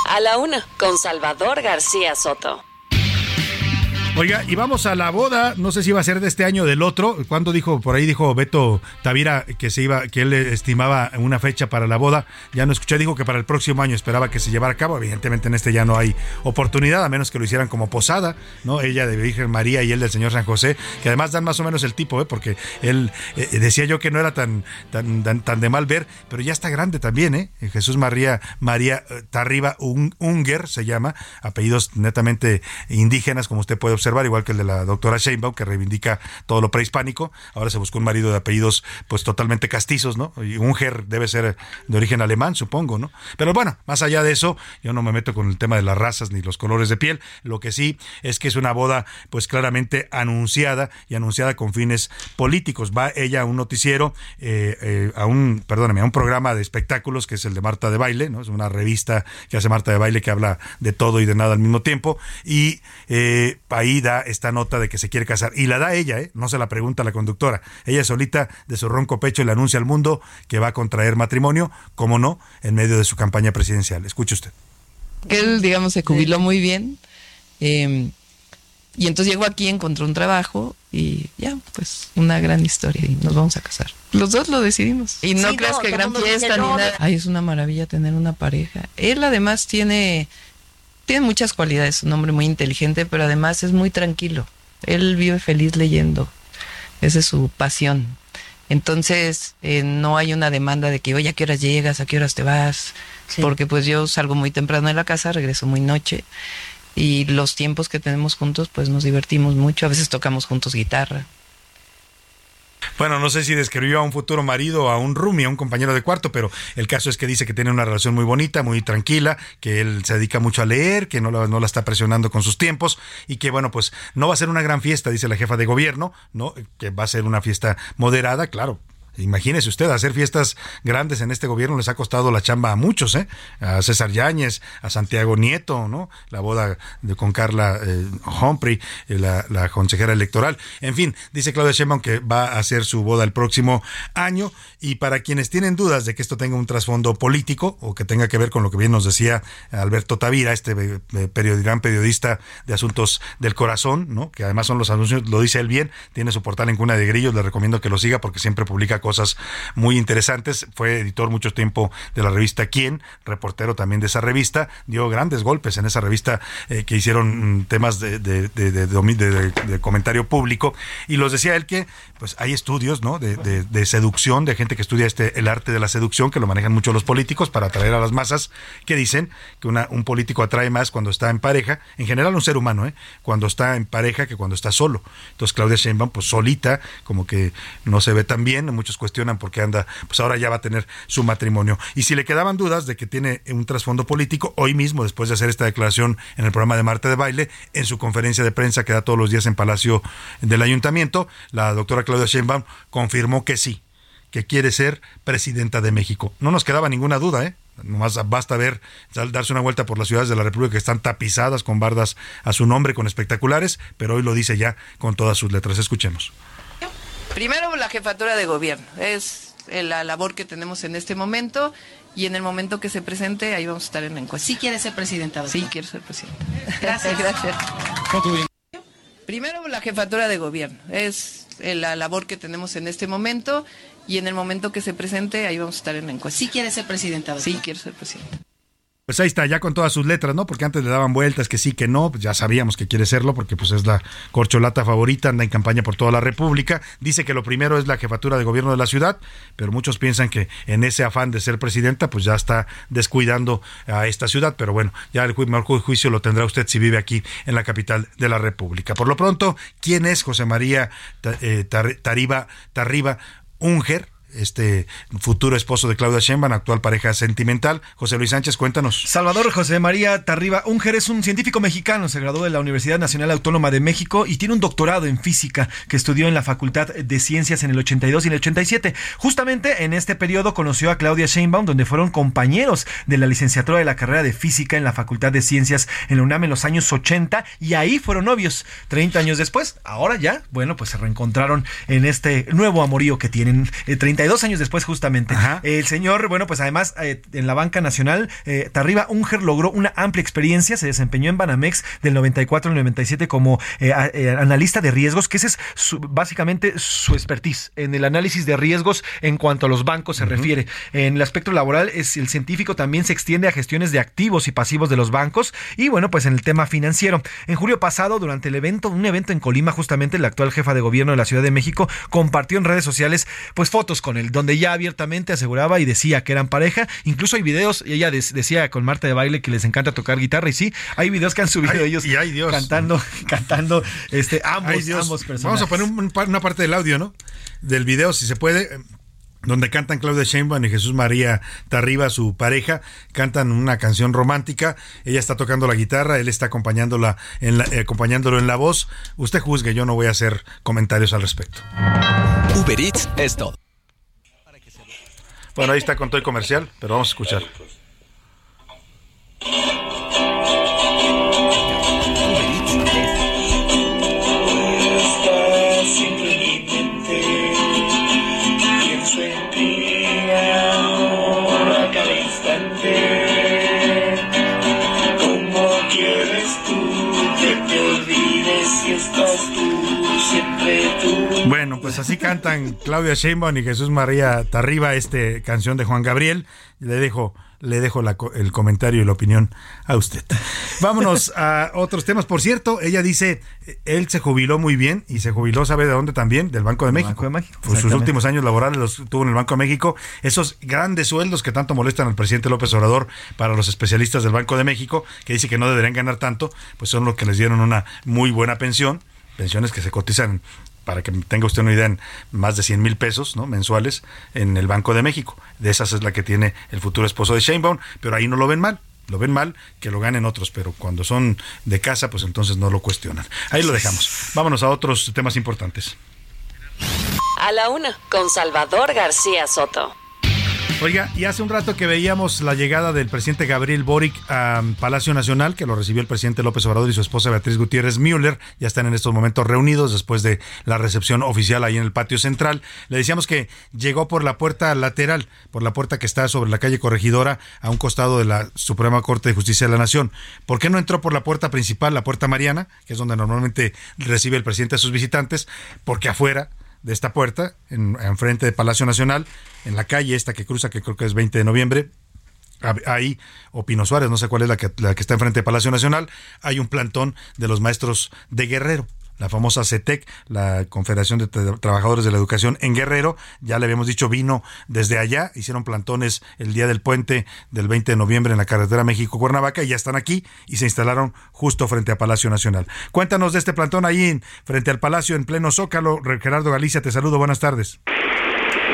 A la una, con Salvador García Soto. Oiga, y vamos a la boda, no sé si iba a ser de este año o del otro. Cuando dijo, por ahí dijo Beto Tavira que se iba, que él estimaba una fecha para la boda. Ya no escuché, dijo que para el próximo año esperaba que se llevara a cabo. Evidentemente en este ya no hay oportunidad, a menos que lo hicieran como posada, ¿no? Ella de Virgen María y él del Señor San José, que además dan más o menos el tipo, ¿eh? Porque él eh, decía yo que no era tan, tan, tan, tan, de mal ver, pero ya está grande también, ¿eh? Jesús María, María Tarriba Unger se llama, apellidos netamente indígenas, como usted puede observar igual que el de la doctora Sheinbaum, que reivindica todo lo prehispánico. Ahora se buscó un marido de apellidos pues totalmente castizos, ¿no? Y Unger debe ser de origen alemán, supongo, ¿no? Pero bueno, más allá de eso, yo no me meto con el tema de las razas ni los colores de piel. Lo que sí es que es una boda pues claramente anunciada y anunciada con fines políticos. Va ella a un noticiero, eh, eh, a un, perdóname, a un programa de espectáculos que es el de Marta de Baile, ¿no? Es una revista que hace Marta de Baile que habla de todo y de nada al mismo tiempo. Y eh, ahí da esta nota de que se quiere casar. Y la da ella, ¿eh? no se la pregunta la conductora. Ella solita, de su ronco pecho, le anuncia al mundo que va a contraer matrimonio, como no, en medio de su campaña presidencial. Escuche usted. Él, digamos, se jubiló muy bien. Eh, y entonces llegó aquí, encontró un trabajo y ya, pues una gran historia y nos vamos a casar. Los dos lo decidimos. Y no sí, creas no, que gran fiesta ni nada. Ay, es una maravilla tener una pareja. Él además tiene tiene muchas cualidades, es un hombre muy inteligente, pero además es muy tranquilo. Él vive feliz leyendo. Esa es su pasión. Entonces, eh, no hay una demanda de que, oye, ¿a qué horas llegas? ¿A qué horas te vas? Sí. Porque pues yo salgo muy temprano de la casa, regreso muy noche. Y los tiempos que tenemos juntos, pues nos divertimos mucho. A veces tocamos juntos guitarra. Bueno, no sé si describió a un futuro marido a un roomie, a un compañero de cuarto, pero el caso es que dice que tiene una relación muy bonita, muy tranquila, que él se dedica mucho a leer, que no la, no la está presionando con sus tiempos y que, bueno, pues no va a ser una gran fiesta, dice la jefa de gobierno, ¿no? Que va a ser una fiesta moderada, claro, Imagínese usted, hacer fiestas grandes en este gobierno les ha costado la chamba a muchos, ¿eh? A César Yáñez, a Santiago Nieto, ¿no? La boda de, con Carla eh, Humphrey, eh, la, consejera electoral. En fin, dice Claudia Sheinbaum que va a hacer su boda el próximo año y para quienes tienen dudas de que esto tenga un trasfondo político o que tenga que ver con lo que bien nos decía Alberto Tavira, este eh, period, gran periodista de asuntos del corazón, ¿no? Que además son los anuncios, lo dice él bien, tiene su portal en Cuna de Grillos, le recomiendo que lo siga porque siempre publica cosas cosas muy interesantes. Fue editor mucho tiempo de la revista Quién, reportero también de esa revista. Dio grandes golpes en esa revista eh, que hicieron temas de, de, de, comentario público. Y los decía él que pues hay estudios ¿no? de, seducción, de gente que estudia este el arte de la seducción, que lo manejan mucho los políticos para atraer a las masas, que dicen que un político atrae más cuando está en pareja, en general un ser humano, ¿eh? cuando está en pareja que cuando está solo. Entonces Claudia Sheinbaum, pues solita, como que no se ve tan bien, muchos muchos cuestionan por qué anda, pues ahora ya va a tener su matrimonio. Y si le quedaban dudas de que tiene un trasfondo político, hoy mismo, después de hacer esta declaración en el programa de Marte de Baile, en su conferencia de prensa que da todos los días en Palacio del Ayuntamiento, la doctora Claudia Sheinbaum confirmó que sí, que quiere ser presidenta de México. No nos quedaba ninguna duda, ¿eh? Nomás basta ver, darse una vuelta por las ciudades de la República que están tapizadas con bardas a su nombre, con espectaculares, pero hoy lo dice ya con todas sus letras. Escuchemos. Primero, la jefatura de gobierno. Es la labor que tenemos en este momento y en el momento que se presente, ahí vamos a estar en la encuesta. ¿Sí quiere ser presidenta? Sí, quiero ser presidenta. Gracias. Gracias. Primero, la jefatura de gobierno. Es la labor que tenemos en este momento y en el momento que se presente, ahí vamos a estar en la encuesta. ¿Sí quiere ser presidenta? Doctor? Sí, quiero ser presidenta. Pues ahí está, ya con todas sus letras, ¿no? Porque antes le daban vueltas que sí, que no, pues ya sabíamos que quiere serlo porque pues es la corcholata favorita, anda en campaña por toda la República, dice que lo primero es la jefatura de gobierno de la ciudad, pero muchos piensan que en ese afán de ser presidenta pues ya está descuidando a esta ciudad, pero bueno, ya el mejor juicio lo tendrá usted si vive aquí en la capital de la República. Por lo pronto, ¿quién es José María eh, Tariba, Tarriba Unger? Este futuro esposo de Claudia Sheinbaum, actual pareja sentimental. José Luis Sánchez, cuéntanos. Salvador José María Tarriba Unger es un científico mexicano, se graduó de la Universidad Nacional Autónoma de México y tiene un doctorado en física que estudió en la Facultad de Ciencias en el 82 y el 87. Justamente en este periodo conoció a Claudia Sheinbaum, donde fueron compañeros de la licenciatura de la carrera de física en la Facultad de Ciencias en la UNAM en los años 80 y ahí fueron novios. 30 años después, ahora ya, bueno, pues se reencontraron en este nuevo amorío que tienen 30 eh, dos años después justamente. El señor, bueno, pues además eh, en la banca nacional, eh, Tarriba Unger logró una amplia experiencia, se desempeñó en Banamex del 94 al 97 como eh, analista de riesgos, que ese es básicamente su expertise en el análisis de riesgos en cuanto a los bancos se refiere. En el aspecto laboral, es el científico también se extiende a gestiones de activos y pasivos de los bancos y bueno, pues en el tema financiero. En julio pasado, durante el evento, un evento en Colima, justamente la actual jefa de gobierno de la Ciudad de México compartió en redes sociales pues fotos con el donde ya abiertamente aseguraba y decía que eran pareja. Incluso hay videos, y ella decía con Marta de Baile que les encanta tocar guitarra, y sí, hay videos que han subido ellos y hay Dios. cantando, cantando este, ambos, ambos personajes. Vamos a poner una parte del audio, ¿no? Del video, si se puede donde cantan Claudia Sheinbaum y Jesús María Tarriba, su pareja, cantan una canción romántica. Ella está tocando la guitarra, él está acompañándola en eh, acompañándolo en la voz. Usted juzgue, yo no voy a hacer comentarios al respecto. Uber Eats es todo. Bueno, ahí está con todo el comercial, pero vamos a escuchar. Pues así cantan Claudia Sheinbaum y Jesús María Tarriba este canción de Juan Gabriel. Le dejo, le dejo el comentario y la opinión a usted. Vámonos a otros temas. Por cierto, ella dice, él se jubiló muy bien y se jubiló, ¿sabe de dónde también? Del Banco de México. Banco de México Por sus últimos años laborales los tuvo en el Banco de México. Esos grandes sueldos que tanto molestan al presidente López Obrador para los especialistas del Banco de México, que dice que no deberían ganar tanto, pues son los que les dieron una muy buena pensión pensiones que se cotizan para que tenga usted una idea, más de 100 mil pesos ¿no? mensuales en el Banco de México. De esas es la que tiene el futuro esposo de Sheinbaum, pero ahí no lo ven mal. Lo ven mal que lo ganen otros, pero cuando son de casa, pues entonces no lo cuestionan. Ahí lo dejamos. Vámonos a otros temas importantes. A la una, con Salvador García Soto. Oiga, y hace un rato que veíamos la llegada del presidente Gabriel Boric a Palacio Nacional, que lo recibió el presidente López Obrador y su esposa Beatriz Gutiérrez Müller, ya están en estos momentos reunidos después de la recepción oficial ahí en el patio central. Le decíamos que llegó por la puerta lateral, por la puerta que está sobre la calle Corregidora, a un costado de la Suprema Corte de Justicia de la Nación. ¿Por qué no entró por la puerta principal, la puerta Mariana, que es donde normalmente recibe el presidente a sus visitantes? Porque afuera de esta puerta, en, frente de Palacio Nacional, en la calle esta que cruza, que creo que es 20 de noviembre, ahí, o Pino Suárez, no sé cuál es la que, la que está enfrente de Palacio Nacional, hay un plantón de los maestros de Guerrero la famosa CETEC, la Confederación de Trabajadores de la Educación en Guerrero, ya le habíamos dicho, vino desde allá, hicieron plantones el día del puente del 20 de noviembre en la carretera México-Cuernavaca y ya están aquí y se instalaron justo frente a Palacio Nacional. Cuéntanos de este plantón ahí en, frente al Palacio en pleno Zócalo. Gerardo Galicia, te saludo, buenas tardes.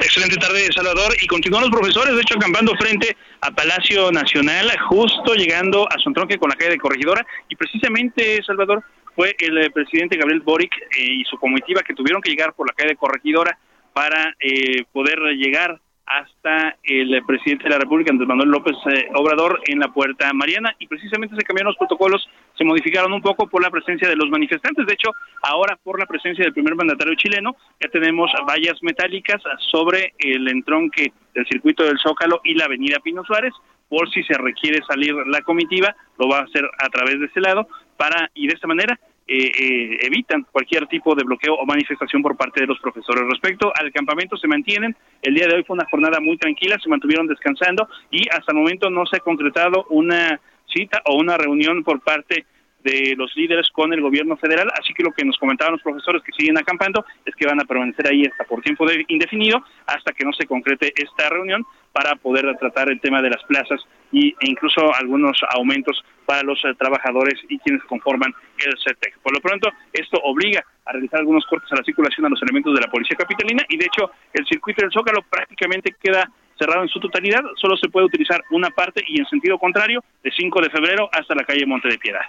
Excelente tarde, Salvador. Y continúan los profesores, de hecho, acampando frente a Palacio Nacional, justo llegando a su entronque con la calle de Corregidora. Y precisamente, Salvador, fue el eh, presidente Gabriel Boric eh, y su comitiva que tuvieron que llegar por la calle de Corregidora para eh, poder llegar hasta el presidente de la República, Andrés Manuel López eh, Obrador, en la Puerta Mariana. Y precisamente se cambiaron los protocolos, se modificaron un poco por la presencia de los manifestantes. De hecho, ahora por la presencia del primer mandatario chileno, ya tenemos vallas metálicas sobre el entronque del circuito del Zócalo y la avenida Pino Suárez, por si se requiere salir la comitiva, lo va a hacer a través de ese lado, para, y de esta manera eh, eh, evitan cualquier tipo de bloqueo o manifestación por parte de los profesores. Respecto al campamento, se mantienen. El día de hoy fue una jornada muy tranquila, se mantuvieron descansando y hasta el momento no se ha concretado una cita o una reunión por parte de los líderes con el gobierno federal, así que lo que nos comentaban los profesores que siguen acampando es que van a permanecer ahí hasta por tiempo indefinido, hasta que no se concrete esta reunión para poder tratar el tema de las plazas y, e incluso algunos aumentos para los eh, trabajadores y quienes conforman el CETEC. Por lo pronto, esto obliga a realizar algunos cortes a la circulación a los elementos de la Policía Capitalina y, de hecho, el circuito del Zócalo prácticamente queda cerrado en su totalidad, solo se puede utilizar una parte y en sentido contrario, de 5 de febrero hasta la calle Monte de Piedad.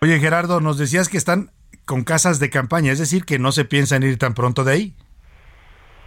Oye, Gerardo, nos decías que están con casas de campaña, es decir, que no se piensan ir tan pronto de ahí.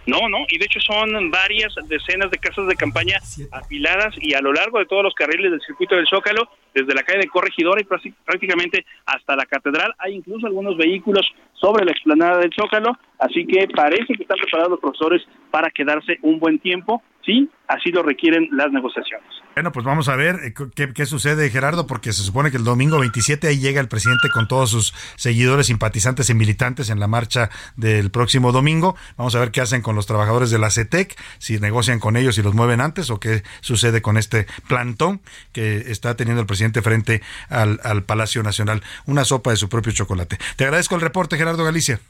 No, no, y de hecho son varias decenas de casas de campaña apiladas y a lo largo de todos los carriles del circuito del Zócalo, desde la calle de Corregidora y prácticamente hasta la catedral, hay incluso algunos vehículos sobre la explanada del Zócalo, así que parece que están preparados los profesores para quedarse un buen tiempo, sí, así lo requieren las negociaciones. Bueno, pues vamos a ver eh, qué, sucede, Gerardo, porque se supone que el domingo 27 ahí llega el presidente con todos sus seguidores, simpatizantes y militantes en la marcha del próximo domingo. Vamos a ver qué hacen con los trabajadores de la CETEC, si negocian con ellos y los mueven antes o qué sucede con este plantón que está teniendo el presidente frente al Palacio Nacional. Una sopa de su propio chocolate. Te agradezco el reporte, Gerardo Galicia.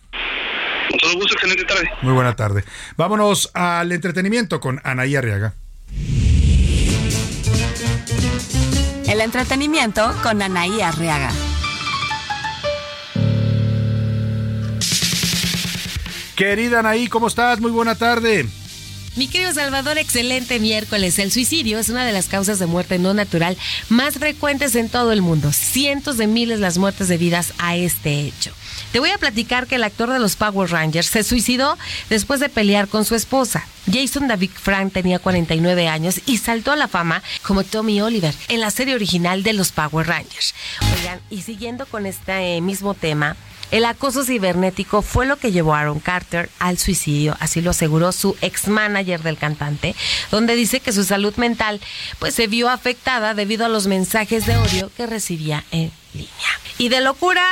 Con todo gusto, excelente tarde. Muy buena tarde. Vámonos al entretenimiento con Anaí Arriaga. El entretenimiento con Anaí Arriaga. Querida Anaí, ¿cómo estás? Muy buena tarde. Mi querido Salvador, excelente miércoles. El suicidio es una de las causas de muerte no natural más frecuentes en todo el mundo. Cientos de miles las muertes debidas a este hecho. Te voy a platicar que el actor de los Power Rangers se suicidó después de pelear con su esposa. Jason David Frank tenía 49 años y saltó a la fama como Tommy Oliver en la serie original de los Power Rangers. Oigan, y siguiendo con este mismo tema, el acoso cibernético fue lo que llevó a Aaron Carter al suicidio, así lo aseguró su ex manager del cantante, donde dice que su salud mental pues se vio afectada debido a los mensajes de odio que recibía en línea. Y de locura,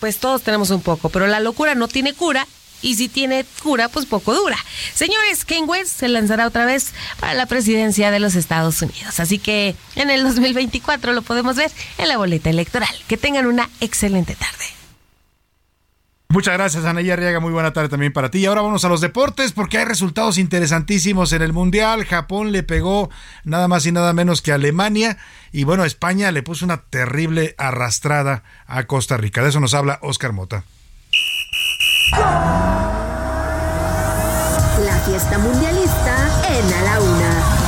pues todos tenemos un poco, pero la locura no tiene cura y si tiene cura, pues poco dura. Señores, Kane West se lanzará otra vez para la presidencia de los Estados Unidos. Así que en el 2024 lo podemos ver en la boleta electoral. Que tengan una excelente tarde. Muchas gracias, Anaya Arriaga. Muy buena tarde también para ti. Y ahora vamos a los deportes porque hay resultados interesantísimos en el Mundial. Japón le pegó nada más y nada menos que Alemania. Y bueno, España le puso una terrible arrastrada a Costa Rica. De eso nos habla Oscar Mota. La fiesta mundialista en A la Una.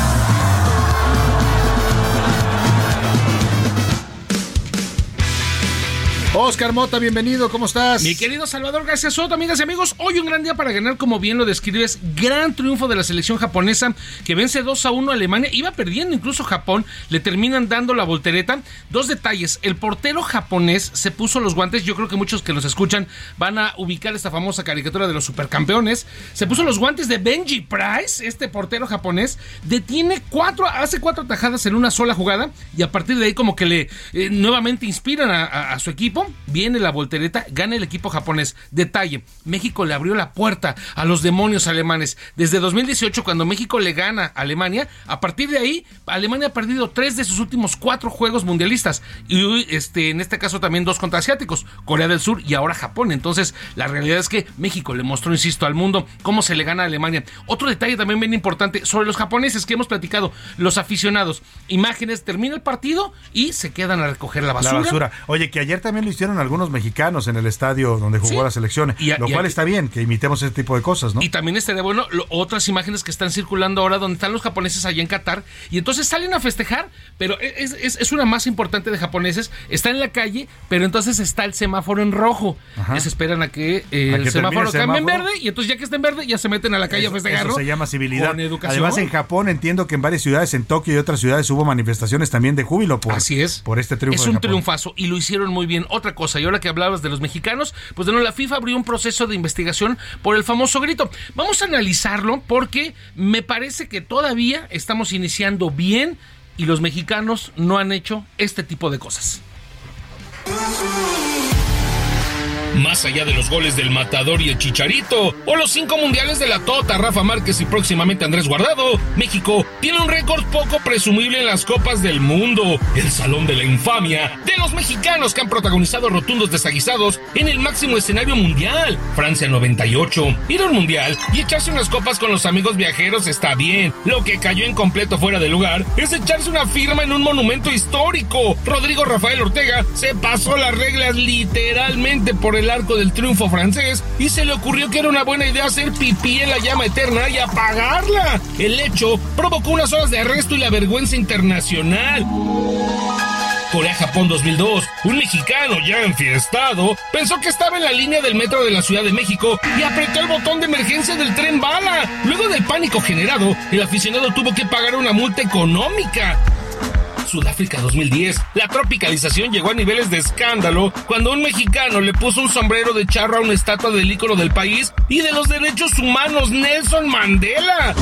Oscar Mota, bienvenido, ¿cómo estás? Mi querido Salvador García Soto, amigas y amigos, hoy un gran día para ganar, como bien lo describes, gran triunfo de la selección japonesa que vence 2 a 1 a Alemania, iba perdiendo incluso Japón, le terminan dando la voltereta. Dos detalles, el portero japonés se puso los guantes, yo creo que muchos que nos escuchan van a ubicar esta famosa caricatura de los supercampeones, se puso los guantes de Benji Price, este portero japonés, detiene cuatro, hace cuatro tajadas en una sola jugada y a partir de ahí como que le eh, nuevamente inspiran a su equipo viene la voltereta, gana el equipo japonés. Detalle, México le abrió la puerta a los demonios alemanes. Desde 2018, cuando México le gana a Alemania, a partir de ahí, Alemania ha perdido tres de sus últimos cuatro juegos mundialistas. Y este, en este caso también dos contra asiáticos, Corea del Sur y ahora Japón. Entonces, la realidad es que México le mostró, insisto, al mundo cómo se le gana a Alemania. Otro detalle también bien importante sobre los japoneses que hemos platicado, los aficionados. Imágenes, termina el partido y se quedan a recoger la basura. Oye, que ayer también lo hicieron algunos mexicanos en el estadio donde jugó la selección, lo cual está bien, que imitemos ese tipo de cosas, ¿no? Y también estaría bueno otras imágenes que están circulando ahora donde están los japoneses allá en Qatar y entonces salen a festejar, pero es, es, una más importante de japoneses, está en la calle, pero entonces está el semáforo en rojo. Les esperan a que eh, el, semáforo cambie en verde y entonces ya que está en verde ya se meten a la calle a festejar. Eso se llama civilidad. Además en Japón entiendo que en varias ciudades, en Tokio y otras ciudades hubo manifestaciones también de júbilo por, Así es. por este triunfo. Es un triunfazo y lo hicieron muy bien. Otra cosa, y ahora que hablabas de los mexicanos, pues de nuevo la FIFA abrió un proceso de investigación por el famoso grito. Vamos a analizarlo porque me parece que todavía estamos iniciando bien y los mexicanos no han hecho este tipo de cosas. Más allá de los goles del Matador y el Chicharito, o los cinco mundiales de la Tota, Rafa Márquez y próximamente Andrés Guardado, México tiene un récord poco presumible en las Copas del Mundo, el Salón de la Infamia de los mexicanos que han protagonizado rotundos desaguisados en el máximo escenario mundial, Francia 98. Ir al mundial y echarse unas copas con los amigos viajeros está bien, lo que cayó en completo fuera de lugar es echarse una firma en un monumento histórico. Rodrigo Rafael Ortega se pasó las reglas literalmente por el el arco del triunfo francés y se le ocurrió que era una buena idea hacer pipí en la llama eterna y apagarla. El hecho provocó unas horas de arresto y la vergüenza internacional. Corea-Japón 2002, un mexicano ya enfiestado pensó que estaba en la línea del metro de la Ciudad de México y apretó el botón de emergencia del tren bala. Luego del pánico generado, el aficionado tuvo que pagar una multa económica. Sudáfrica 2010, la tropicalización llegó a niveles de escándalo cuando un mexicano le puso un sombrero de charro a una estatua del ícono del país y de los derechos humanos Nelson Mandela.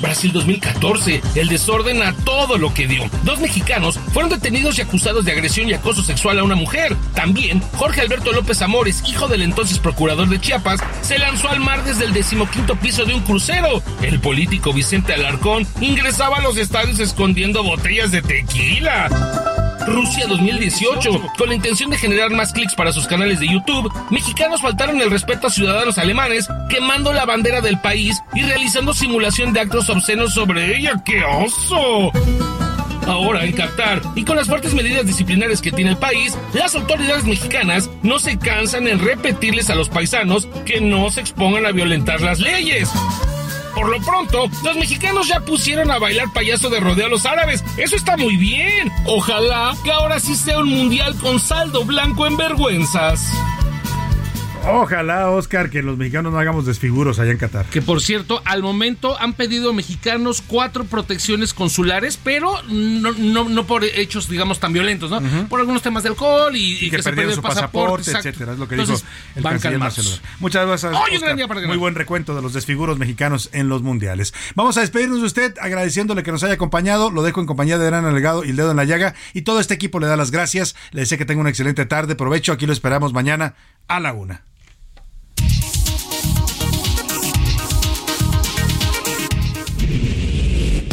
Brasil 2014, el desorden a todo lo que dio. Dos mexicanos fueron detenidos y acusados de agresión y acoso sexual a una mujer. También, Jorge Alberto López Amores, hijo del entonces procurador de Chiapas, se lanzó al mar desde el decimoquinto piso de un crucero. El político Vicente Alarcón ingresaba a los estadios escondiendo botellas de tequila. Rusia 2018. Con la intención de generar más clics para sus canales de YouTube, mexicanos faltaron el respeto a ciudadanos alemanes, quemando la bandera del país y realizando simulación de actos obscenos sobre ella. ¡Qué oso! Ahora en Qatar y con las fuertes medidas disciplinarias que tiene el país, las autoridades mexicanas no se cansan en repetirles a los paisanos que no se expongan a violentar las leyes. Por lo pronto, los mexicanos ya pusieron a bailar payaso de rodeo a los árabes. Eso está muy bien. Ojalá que ahora sí sea un mundial con saldo blanco en vergüenzas. Ojalá, Oscar, que los mexicanos no hagamos desfiguros allá en Qatar. Que por cierto, al momento han pedido mexicanos cuatro protecciones consulares, pero no, no, por hechos, digamos, tan violentos, ¿no? Por algunos temas de alcohol y, que, se perdió su pasaporte, etcétera. Es lo que dijo el canciller Marcelo. Muchas gracias. Oscar. Muy buen recuento de los desfiguros mexicanos en los mundiales. Vamos a despedirnos de usted agradeciéndole que nos haya acompañado. Lo dejo en compañía de Gran Legado y el dedo en la llaga. Y todo este equipo le da las gracias. Le deseo que tenga una excelente tarde. Provecho. Aquí lo esperamos mañana a la una.